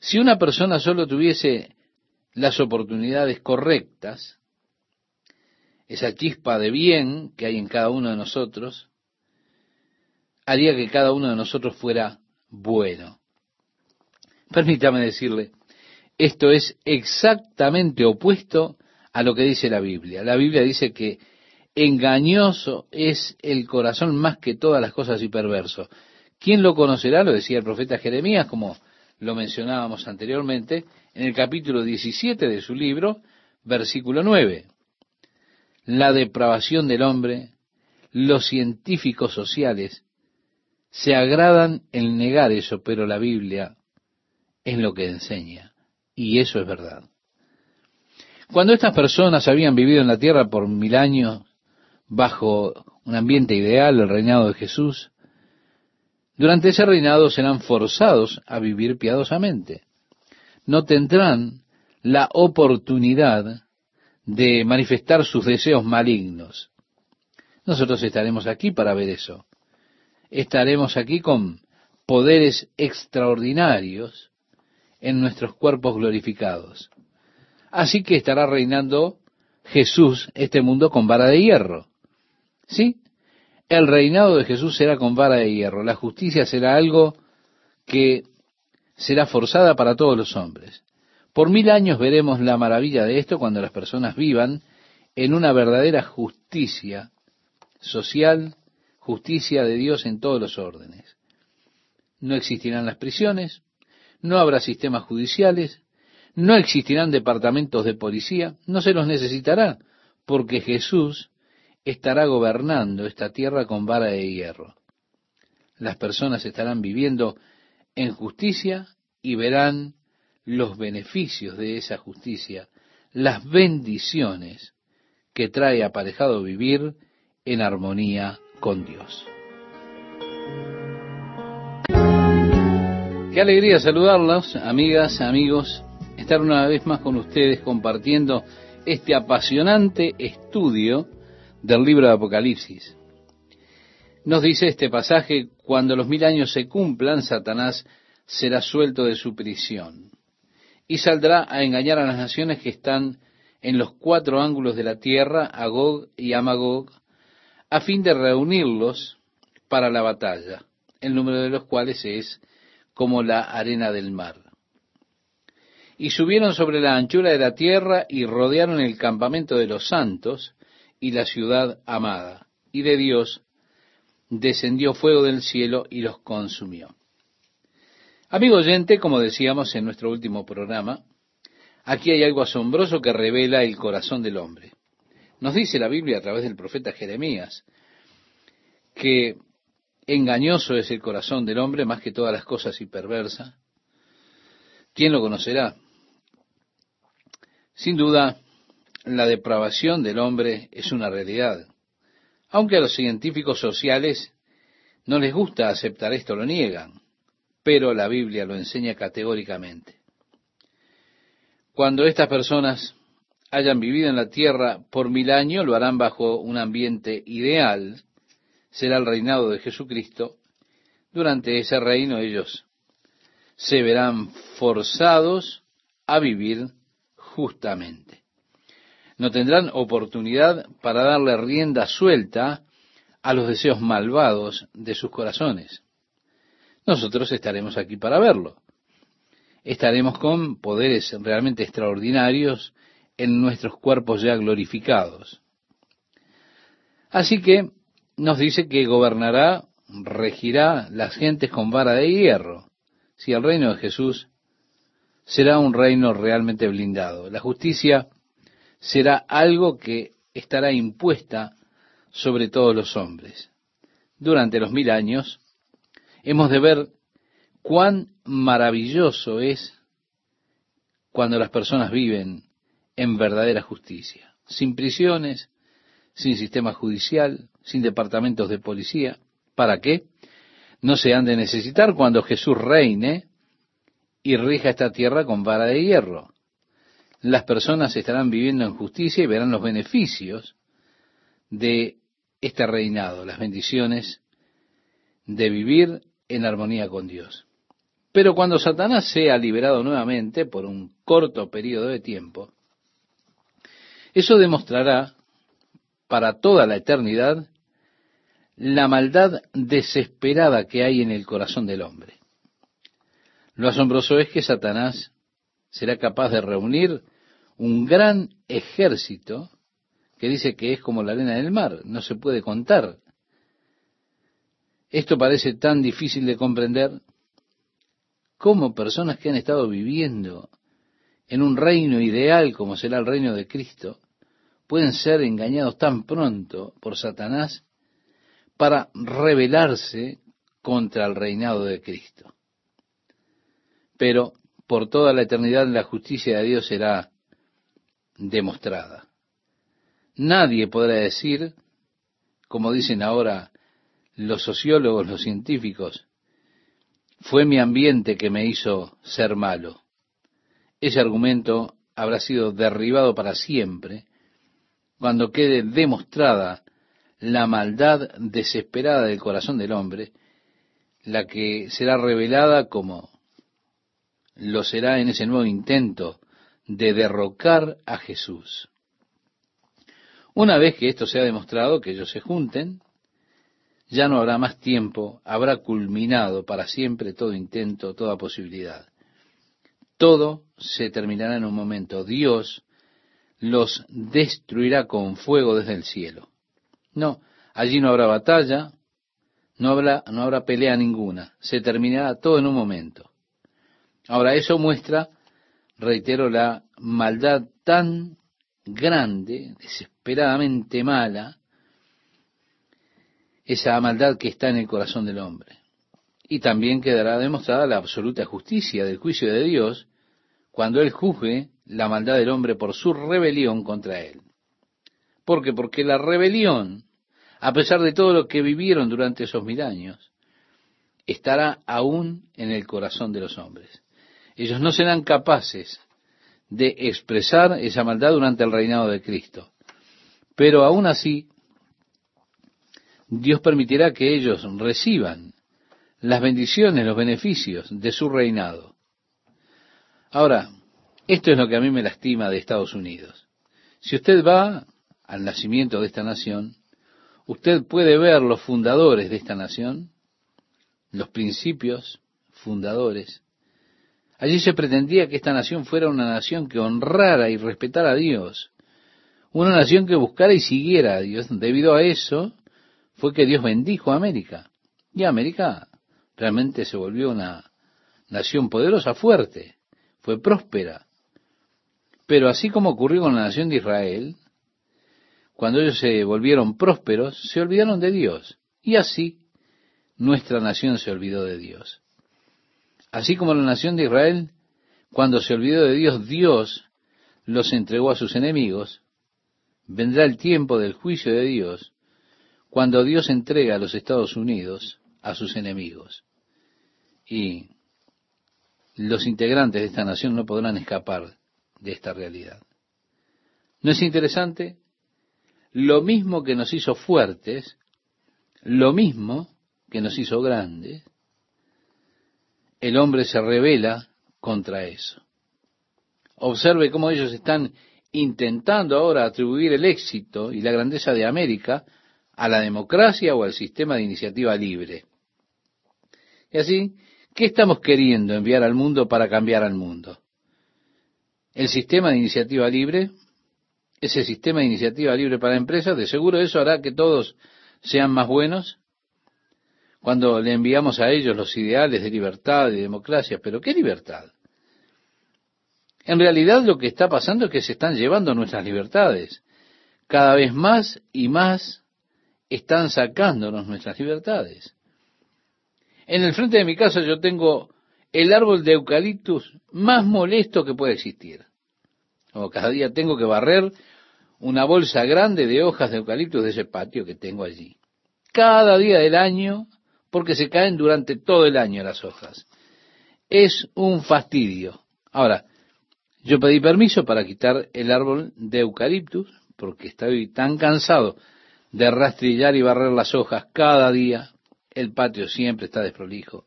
si una persona solo tuviese las oportunidades correctas, esa chispa de bien que hay en cada uno de nosotros, haría que cada uno de nosotros fuera bueno. Permítame decirle, esto es exactamente opuesto a lo que dice la Biblia. La Biblia dice que engañoso es el corazón más que todas las cosas y perverso. ¿Quién lo conocerá? Lo decía el profeta Jeremías, como lo mencionábamos anteriormente, en el capítulo 17 de su libro, versículo 9. La depravación del hombre, los científicos sociales, se agradan en negar eso, pero la Biblia en lo que enseña. Y eso es verdad. Cuando estas personas habían vivido en la tierra por mil años bajo un ambiente ideal, el reinado de Jesús, durante ese reinado serán forzados a vivir piadosamente. No tendrán la oportunidad de manifestar sus deseos malignos. Nosotros estaremos aquí para ver eso. Estaremos aquí con poderes extraordinarios en nuestros cuerpos glorificados. Así que estará reinando Jesús este mundo con vara de hierro. ¿Sí? El reinado de Jesús será con vara de hierro. La justicia será algo que será forzada para todos los hombres. Por mil años veremos la maravilla de esto cuando las personas vivan en una verdadera justicia social, justicia de Dios en todos los órdenes. No existirán las prisiones, no habrá sistemas judiciales, no existirán departamentos de policía, no se los necesitará, porque Jesús estará gobernando esta tierra con vara de hierro. Las personas estarán viviendo en justicia y verán los beneficios de esa justicia, las bendiciones que trae aparejado vivir en armonía con Dios. Qué alegría saludarlos, amigas, amigos, estar una vez más con ustedes compartiendo este apasionante estudio del libro de Apocalipsis. Nos dice este pasaje, cuando los mil años se cumplan, Satanás será suelto de su prisión y saldrá a engañar a las naciones que están en los cuatro ángulos de la tierra, a Gog y a Magog, a fin de reunirlos para la batalla, el número de los cuales es como la arena del mar. Y subieron sobre la anchura de la tierra y rodearon el campamento de los santos y la ciudad amada. Y de Dios descendió fuego del cielo y los consumió. Amigo oyente, como decíamos en nuestro último programa, aquí hay algo asombroso que revela el corazón del hombre. Nos dice la Biblia a través del profeta Jeremías que engañoso es el corazón del hombre más que todas las cosas y perversa. ¿Quién lo conocerá? Sin duda, la depravación del hombre es una realidad. Aunque a los científicos sociales no les gusta aceptar esto, lo niegan, pero la Biblia lo enseña categóricamente. Cuando estas personas hayan vivido en la tierra por mil años, lo harán bajo un ambiente ideal, será el reinado de Jesucristo. Durante ese reino ellos se verán forzados a vivir justamente. No tendrán oportunidad para darle rienda suelta a los deseos malvados de sus corazones. Nosotros estaremos aquí para verlo estaremos con poderes realmente extraordinarios en nuestros cuerpos ya glorificados. Así que nos dice que gobernará, regirá las gentes con vara de hierro. Si el reino de Jesús será un reino realmente blindado. La justicia será algo que estará impuesta sobre todos los hombres. Durante los mil años hemos de ver cuán maravilloso es cuando las personas viven en verdadera justicia, sin prisiones, sin sistema judicial, sin departamentos de policía. ¿Para qué? No se han de necesitar cuando Jesús reine y rija esta tierra con vara de hierro. Las personas estarán viviendo en justicia y verán los beneficios de este reinado, las bendiciones de vivir en armonía con Dios. Pero cuando Satanás sea liberado nuevamente por un corto periodo de tiempo, eso demostrará para toda la eternidad la maldad desesperada que hay en el corazón del hombre. Lo asombroso es que Satanás será capaz de reunir un gran ejército que dice que es como la arena del mar, no se puede contar. Esto parece tan difícil de comprender, cómo personas que han estado viviendo en un reino ideal como será el reino de Cristo, pueden ser engañados tan pronto por Satanás para rebelarse contra el reinado de Cristo. Pero por toda la eternidad la justicia de Dios será demostrada. Nadie podrá decir, como dicen ahora los sociólogos, los científicos, fue mi ambiente que me hizo ser malo. Ese argumento habrá sido derribado para siempre cuando quede demostrada la maldad desesperada del corazón del hombre, la que será revelada como lo será en ese nuevo intento de derrocar a Jesús. Una vez que esto se ha demostrado, que ellos se junten, ya no habrá más tiempo, habrá culminado para siempre todo intento, toda posibilidad. Todo se terminará en un momento. Dios los destruirá con fuego desde el cielo. No, allí no habrá batalla, no habrá, no habrá pelea ninguna, se terminará todo en un momento. Ahora, eso muestra, reitero, la maldad tan grande, desesperadamente mala, esa maldad que está en el corazón del hombre. Y también quedará demostrada la absoluta justicia del juicio de Dios cuando Él juzgue la maldad del hombre por su rebelión contra Él. ¿Por qué? Porque la rebelión, a pesar de todo lo que vivieron durante esos mil años, estará aún en el corazón de los hombres. Ellos no serán capaces de expresar esa maldad durante el reinado de Cristo. Pero aún así, Dios permitirá que ellos reciban las bendiciones, los beneficios de su reinado. Ahora, esto es lo que a mí me lastima de Estados Unidos. Si usted va al nacimiento de esta nación, usted puede ver los fundadores de esta nación, los principios fundadores, Allí se pretendía que esta nación fuera una nación que honrara y respetara a Dios, una nación que buscara y siguiera a Dios. Debido a eso fue que Dios bendijo a América. Y América realmente se volvió una nación poderosa, fuerte, fue próspera. Pero así como ocurrió con la nación de Israel, cuando ellos se volvieron prósperos, se olvidaron de Dios. Y así nuestra nación se olvidó de Dios. Así como la nación de Israel, cuando se olvidó de Dios, Dios los entregó a sus enemigos. Vendrá el tiempo del juicio de Dios, cuando Dios entrega a los Estados Unidos a sus enemigos. Y los integrantes de esta nación no podrán escapar de esta realidad. ¿No es interesante? Lo mismo que nos hizo fuertes, lo mismo que nos hizo grandes, el hombre se revela contra eso. Observe cómo ellos están intentando ahora atribuir el éxito y la grandeza de América a la democracia o al sistema de iniciativa libre. Y así, ¿qué estamos queriendo enviar al mundo para cambiar al mundo? El sistema de iniciativa libre, ese sistema de iniciativa libre para empresas, de seguro eso hará que todos sean más buenos, cuando le enviamos a ellos los ideales de libertad y democracia. Pero ¿qué libertad? En realidad lo que está pasando es que se están llevando nuestras libertades. Cada vez más y más están sacándonos nuestras libertades. En el frente de mi casa yo tengo el árbol de eucaliptus más molesto que puede existir. O cada día tengo que barrer una bolsa grande de hojas de eucaliptus de ese patio que tengo allí. Cada día del año porque se caen durante todo el año las hojas. Es un fastidio. Ahora, yo pedí permiso para quitar el árbol de eucaliptus, porque estoy tan cansado de rastrillar y barrer las hojas cada día. El patio siempre está desprolijo.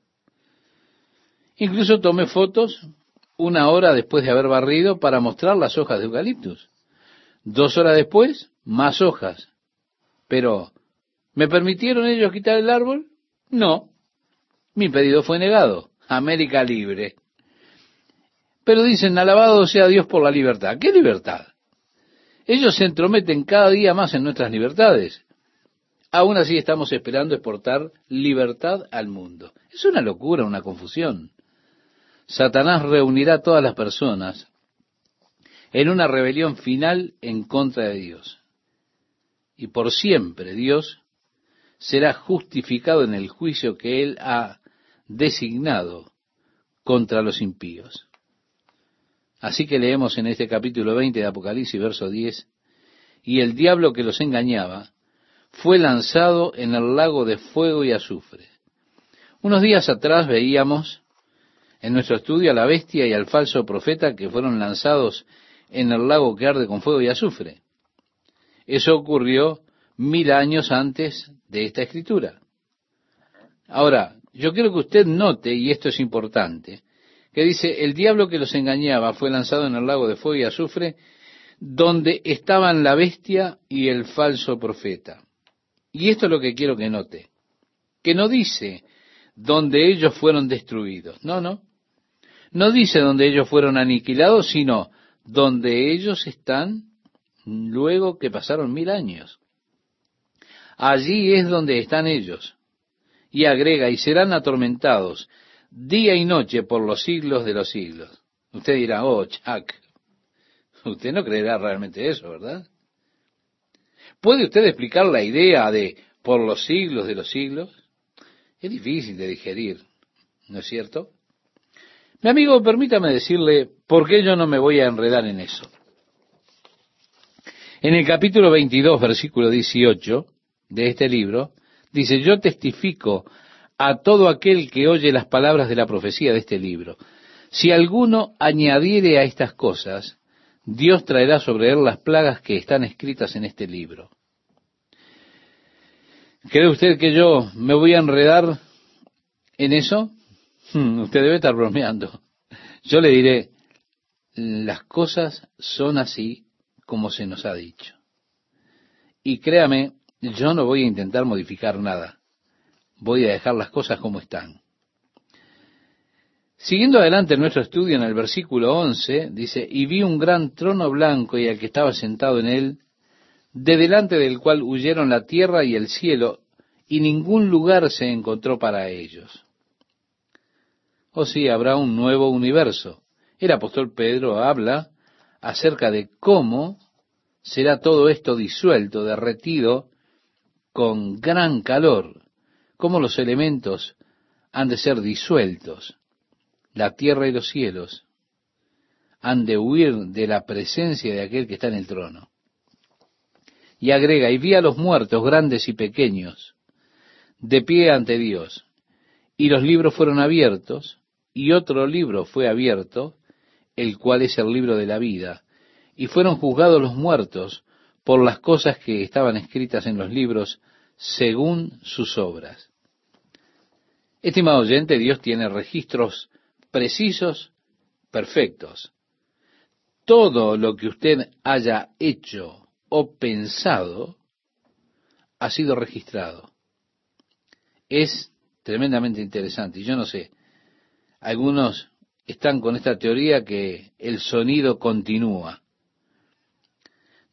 Incluso tomé fotos una hora después de haber barrido para mostrar las hojas de eucaliptus. Dos horas después, más hojas. Pero, ¿me permitieron ellos quitar el árbol? No, mi pedido fue negado. América libre. Pero dicen, alabado sea Dios por la libertad. ¿Qué libertad? Ellos se entrometen cada día más en nuestras libertades. Aún así estamos esperando exportar libertad al mundo. Es una locura, una confusión. Satanás reunirá a todas las personas en una rebelión final en contra de Dios. Y por siempre Dios será justificado en el juicio que él ha designado contra los impíos. Así que leemos en este capítulo 20 de Apocalipsis, verso 10, y el diablo que los engañaba fue lanzado en el lago de fuego y azufre. Unos días atrás veíamos en nuestro estudio a la bestia y al falso profeta que fueron lanzados en el lago que arde con fuego y azufre. Eso ocurrió mil años antes de esta escritura. Ahora, yo quiero que usted note, y esto es importante, que dice, el diablo que los engañaba fue lanzado en el lago de fuego y azufre, donde estaban la bestia y el falso profeta. Y esto es lo que quiero que note, que no dice donde ellos fueron destruidos, no, no, no dice donde ellos fueron aniquilados, sino donde ellos están luego que pasaron mil años. Allí es donde están ellos. Y agrega, y serán atormentados día y noche por los siglos de los siglos. Usted dirá, oh, Chuck, usted no creerá realmente eso, ¿verdad? ¿Puede usted explicar la idea de por los siglos de los siglos? Es difícil de digerir, ¿no es cierto? Mi amigo, permítame decirle por qué yo no me voy a enredar en eso. En el capítulo 22, versículo 18 de este libro, dice, yo testifico a todo aquel que oye las palabras de la profecía de este libro. Si alguno añadiere a estas cosas, Dios traerá sobre él las plagas que están escritas en este libro. ¿Cree usted que yo me voy a enredar en eso? Hmm, usted debe estar bromeando. Yo le diré, las cosas son así como se nos ha dicho. Y créame, yo no voy a intentar modificar nada. Voy a dejar las cosas como están. Siguiendo adelante nuestro estudio en el versículo 11, dice, y vi un gran trono blanco y al que estaba sentado en él, de delante del cual huyeron la tierra y el cielo, y ningún lugar se encontró para ellos. O sí, habrá un nuevo universo. El apóstol Pedro habla acerca de cómo será todo esto disuelto, derretido con gran calor, cómo los elementos han de ser disueltos, la tierra y los cielos han de huir de la presencia de aquel que está en el trono. Y agrega, y vi a los muertos, grandes y pequeños, de pie ante Dios, y los libros fueron abiertos, y otro libro fue abierto, el cual es el libro de la vida, y fueron juzgados los muertos por las cosas que estaban escritas en los libros según sus obras. Estimado oyente, Dios tiene registros precisos, perfectos. Todo lo que usted haya hecho o pensado ha sido registrado. Es tremendamente interesante. Y yo no sé, algunos están con esta teoría que el sonido continúa.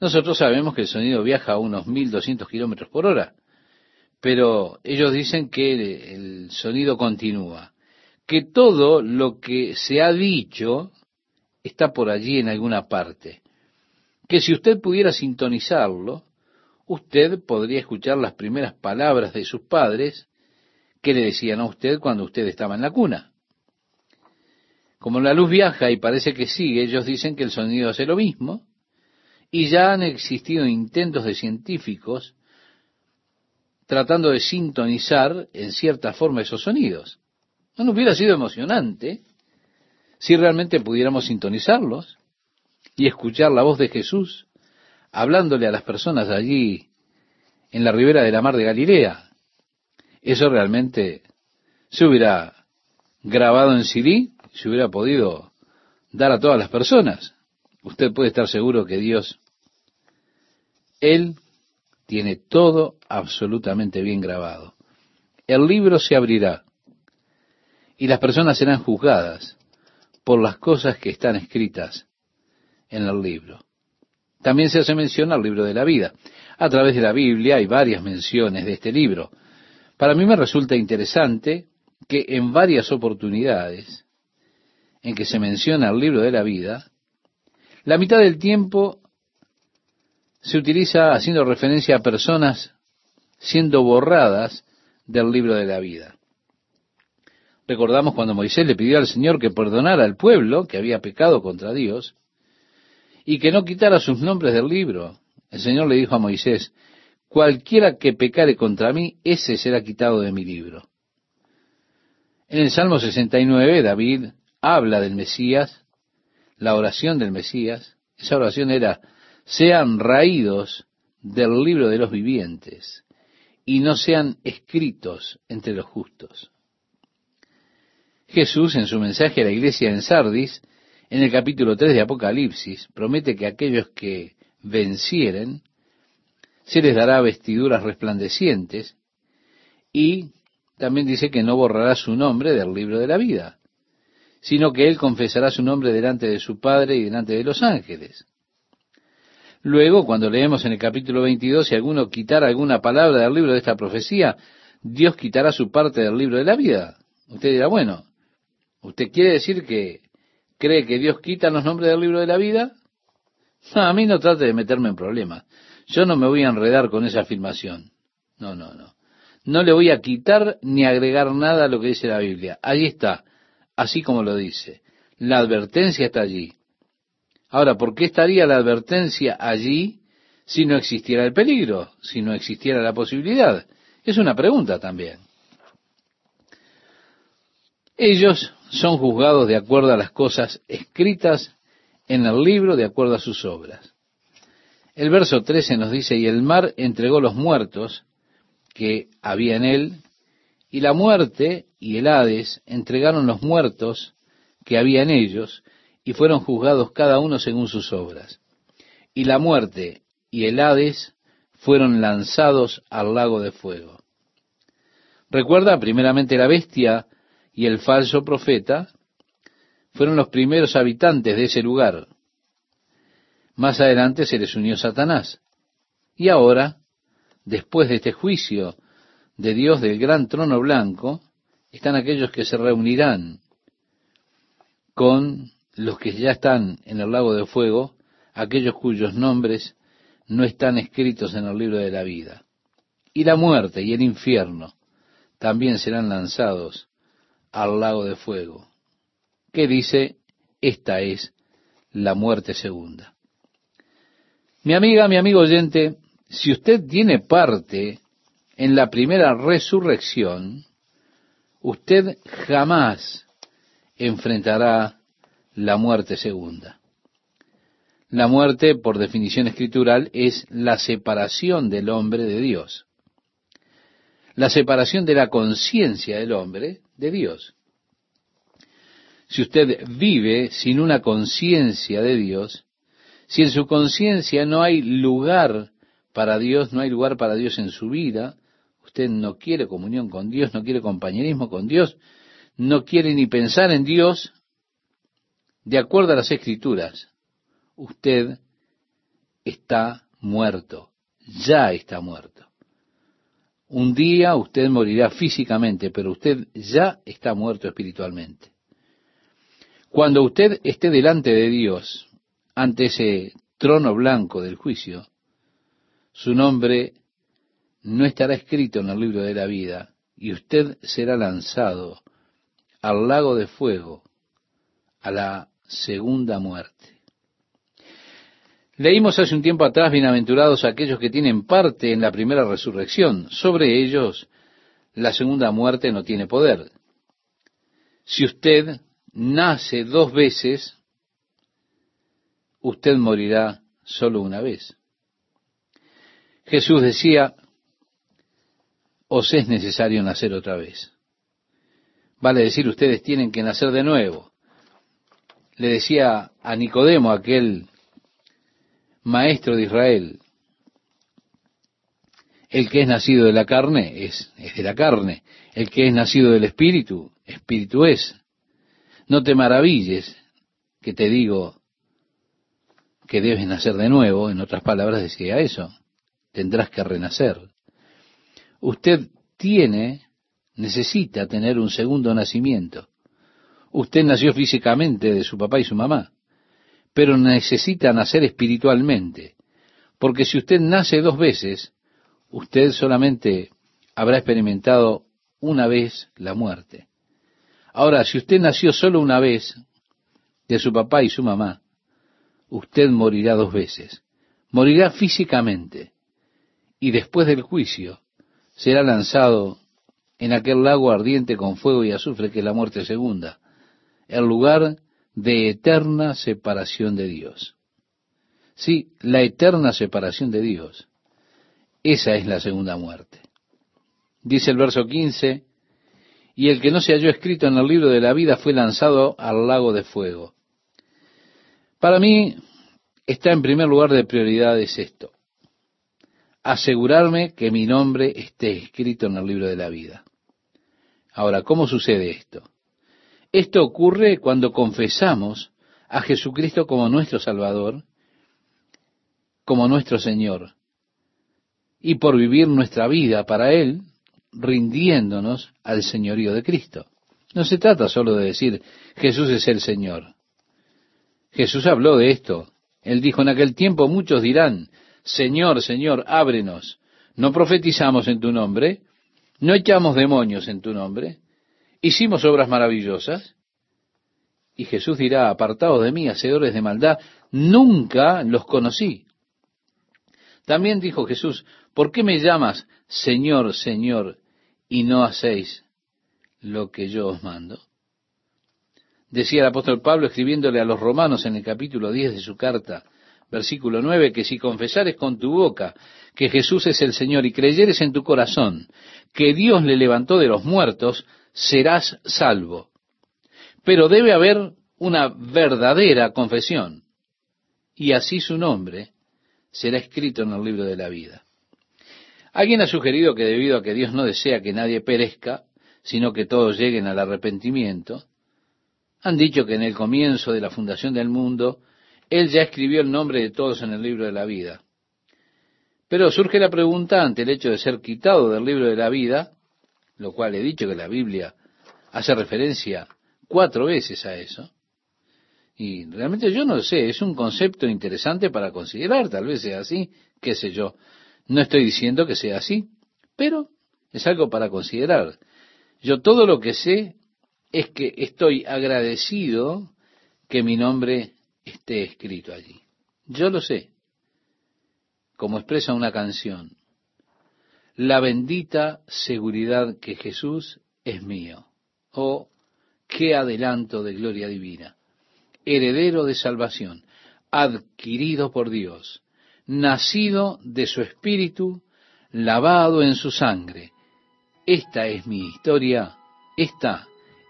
Nosotros sabemos que el sonido viaja a unos 1200 kilómetros por hora, pero ellos dicen que el sonido continúa, que todo lo que se ha dicho está por allí en alguna parte, que si usted pudiera sintonizarlo, usted podría escuchar las primeras palabras de sus padres que le decían a usted cuando usted estaba en la cuna. Como la luz viaja y parece que sigue, ellos dicen que el sonido hace lo mismo, y ya han existido intentos de científicos tratando de sintonizar en cierta forma esos sonidos. ¿No hubiera sido emocionante si realmente pudiéramos sintonizarlos y escuchar la voz de Jesús hablándole a las personas allí en la ribera de la mar de Galilea? Eso realmente se hubiera grabado en CD, se hubiera podido dar a todas las personas. Usted puede estar seguro que Dios, Él tiene todo absolutamente bien grabado. El libro se abrirá y las personas serán juzgadas por las cosas que están escritas en el libro. También se hace mención al libro de la vida. A través de la Biblia hay varias menciones de este libro. Para mí me resulta interesante que en varias oportunidades en que se menciona el libro de la vida, la mitad del tiempo se utiliza haciendo referencia a personas siendo borradas del libro de la vida. Recordamos cuando Moisés le pidió al Señor que perdonara al pueblo que había pecado contra Dios y que no quitara sus nombres del libro. El Señor le dijo a Moisés, cualquiera que pecare contra mí, ese será quitado de mi libro. En el Salmo 69, David habla del Mesías, la oración del Mesías. Esa oración era, sean raídos del libro de los vivientes y no sean escritos entre los justos. Jesús, en su mensaje a la iglesia en Sardis, en el capítulo 3 de Apocalipsis, promete que aquellos que vencieren, se les dará vestiduras resplandecientes y también dice que no borrará su nombre del libro de la vida, sino que él confesará su nombre delante de su Padre y delante de los ángeles. Luego, cuando leemos en el capítulo 22, si alguno quitara alguna palabra del libro de esta profecía, Dios quitará su parte del libro de la vida. Usted dirá, bueno, ¿usted quiere decir que cree que Dios quita los nombres del libro de la vida? No, a mí no trate de meterme en problemas. Yo no me voy a enredar con esa afirmación. No, no, no. No le voy a quitar ni agregar nada a lo que dice la Biblia. Allí está, así como lo dice. La advertencia está allí. Ahora, ¿por qué estaría la advertencia allí si no existiera el peligro, si no existiera la posibilidad? Es una pregunta también. Ellos son juzgados de acuerdo a las cosas escritas en el libro, de acuerdo a sus obras. El verso 13 nos dice, y el mar entregó los muertos que había en él, y la muerte y el Hades entregaron los muertos que había en ellos, y fueron juzgados cada uno según sus obras. Y la muerte y el Hades fueron lanzados al lago de fuego. Recuerda, primeramente la bestia y el falso profeta fueron los primeros habitantes de ese lugar. Más adelante se les unió Satanás. Y ahora, después de este juicio de Dios del gran trono blanco, están aquellos que se reunirán con los que ya están en el lago de fuego, aquellos cuyos nombres no están escritos en el libro de la vida. Y la muerte y el infierno también serán lanzados al lago de fuego. ¿Qué dice? Esta es la muerte segunda. Mi amiga, mi amigo oyente, si usted tiene parte en la primera resurrección, usted jamás enfrentará la muerte segunda. La muerte, por definición escritural, es la separación del hombre de Dios. La separación de la conciencia del hombre de Dios. Si usted vive sin una conciencia de Dios, si en su conciencia no hay lugar para Dios, no hay lugar para Dios en su vida, usted no quiere comunión con Dios, no quiere compañerismo con Dios, no quiere ni pensar en Dios, de acuerdo a las escrituras, usted está muerto, ya está muerto. Un día usted morirá físicamente, pero usted ya está muerto espiritualmente. Cuando usted esté delante de Dios, ante ese trono blanco del juicio, su nombre no estará escrito en el libro de la vida y usted será lanzado al lago de fuego, a la segunda muerte. Leímos hace un tiempo atrás, bienaventurados aquellos que tienen parte en la primera resurrección. Sobre ellos, la segunda muerte no tiene poder. Si usted nace dos veces, usted morirá solo una vez. Jesús decía, os es necesario nacer otra vez. Vale decir, ustedes tienen que nacer de nuevo le decía a Nicodemo, aquel maestro de Israel, el que es nacido de la carne es, de la carne, el que es nacido del espíritu, espíritu es. No te maravilles que te digo que debes nacer de nuevo, en otras palabras decía eso, tendrás que renacer. Usted tiene, necesita tener un segundo nacimiento. Usted nació físicamente de su papá y su mamá, pero necesita nacer espiritualmente, porque si usted nace dos veces, usted solamente habrá experimentado una vez la muerte. Ahora, si usted nació solo una vez de su papá y su mamá, usted morirá dos veces. Morirá físicamente y después del juicio será lanzado en aquel lago ardiente con fuego y azufre que es la muerte segunda el lugar de eterna separación de Dios. Sí, la eterna separación de Dios. Esa es la segunda muerte. Dice el verso 15, y el que no se halló escrito en el libro de la vida fue lanzado al lago de fuego. Para mí está en primer lugar de prioridades esto, asegurarme que mi nombre esté escrito en el libro de la vida. Ahora, ¿cómo sucede esto? Esto ocurre cuando confesamos a Jesucristo como nuestro Salvador, como nuestro Señor, y por vivir nuestra vida para Él, rindiéndonos al señorío de Cristo. No se trata solo de decir Jesús es el Señor. Jesús habló de esto. Él dijo en aquel tiempo muchos dirán, Señor, Señor, ábrenos. ¿No profetizamos en tu nombre? ¿No echamos demonios en tu nombre? ¿Hicimos obras maravillosas? Y Jesús dirá, apartados de mí, hacedores de maldad, nunca los conocí. También dijo Jesús, ¿por qué me llamas Señor, Señor, y no hacéis lo que yo os mando? Decía el apóstol Pablo escribiéndole a los romanos en el capítulo 10 de su carta, versículo 9, que si confesares con tu boca que Jesús es el Señor y creyeres en tu corazón que Dios le levantó de los muertos, serás salvo. Pero debe haber una verdadera confesión, y así su nombre será escrito en el libro de la vida. Alguien ha sugerido que debido a que Dios no desea que nadie perezca, sino que todos lleguen al arrepentimiento, han dicho que en el comienzo de la fundación del mundo, Él ya escribió el nombre de todos en el libro de la vida. Pero surge la pregunta ante el hecho de ser quitado del libro de la vida, lo cual he dicho que la Biblia hace referencia cuatro veces a eso. Y realmente yo no sé, es un concepto interesante para considerar, tal vez sea así, qué sé yo. No estoy diciendo que sea así, pero es algo para considerar. Yo todo lo que sé es que estoy agradecido que mi nombre esté escrito allí. Yo lo sé, como expresa una canción. La bendita seguridad que Jesús es mío. Oh, qué adelanto de gloria divina. Heredero de salvación, adquirido por Dios, nacido de su espíritu, lavado en su sangre. Esta es mi historia, esta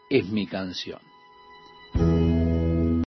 es mi canción.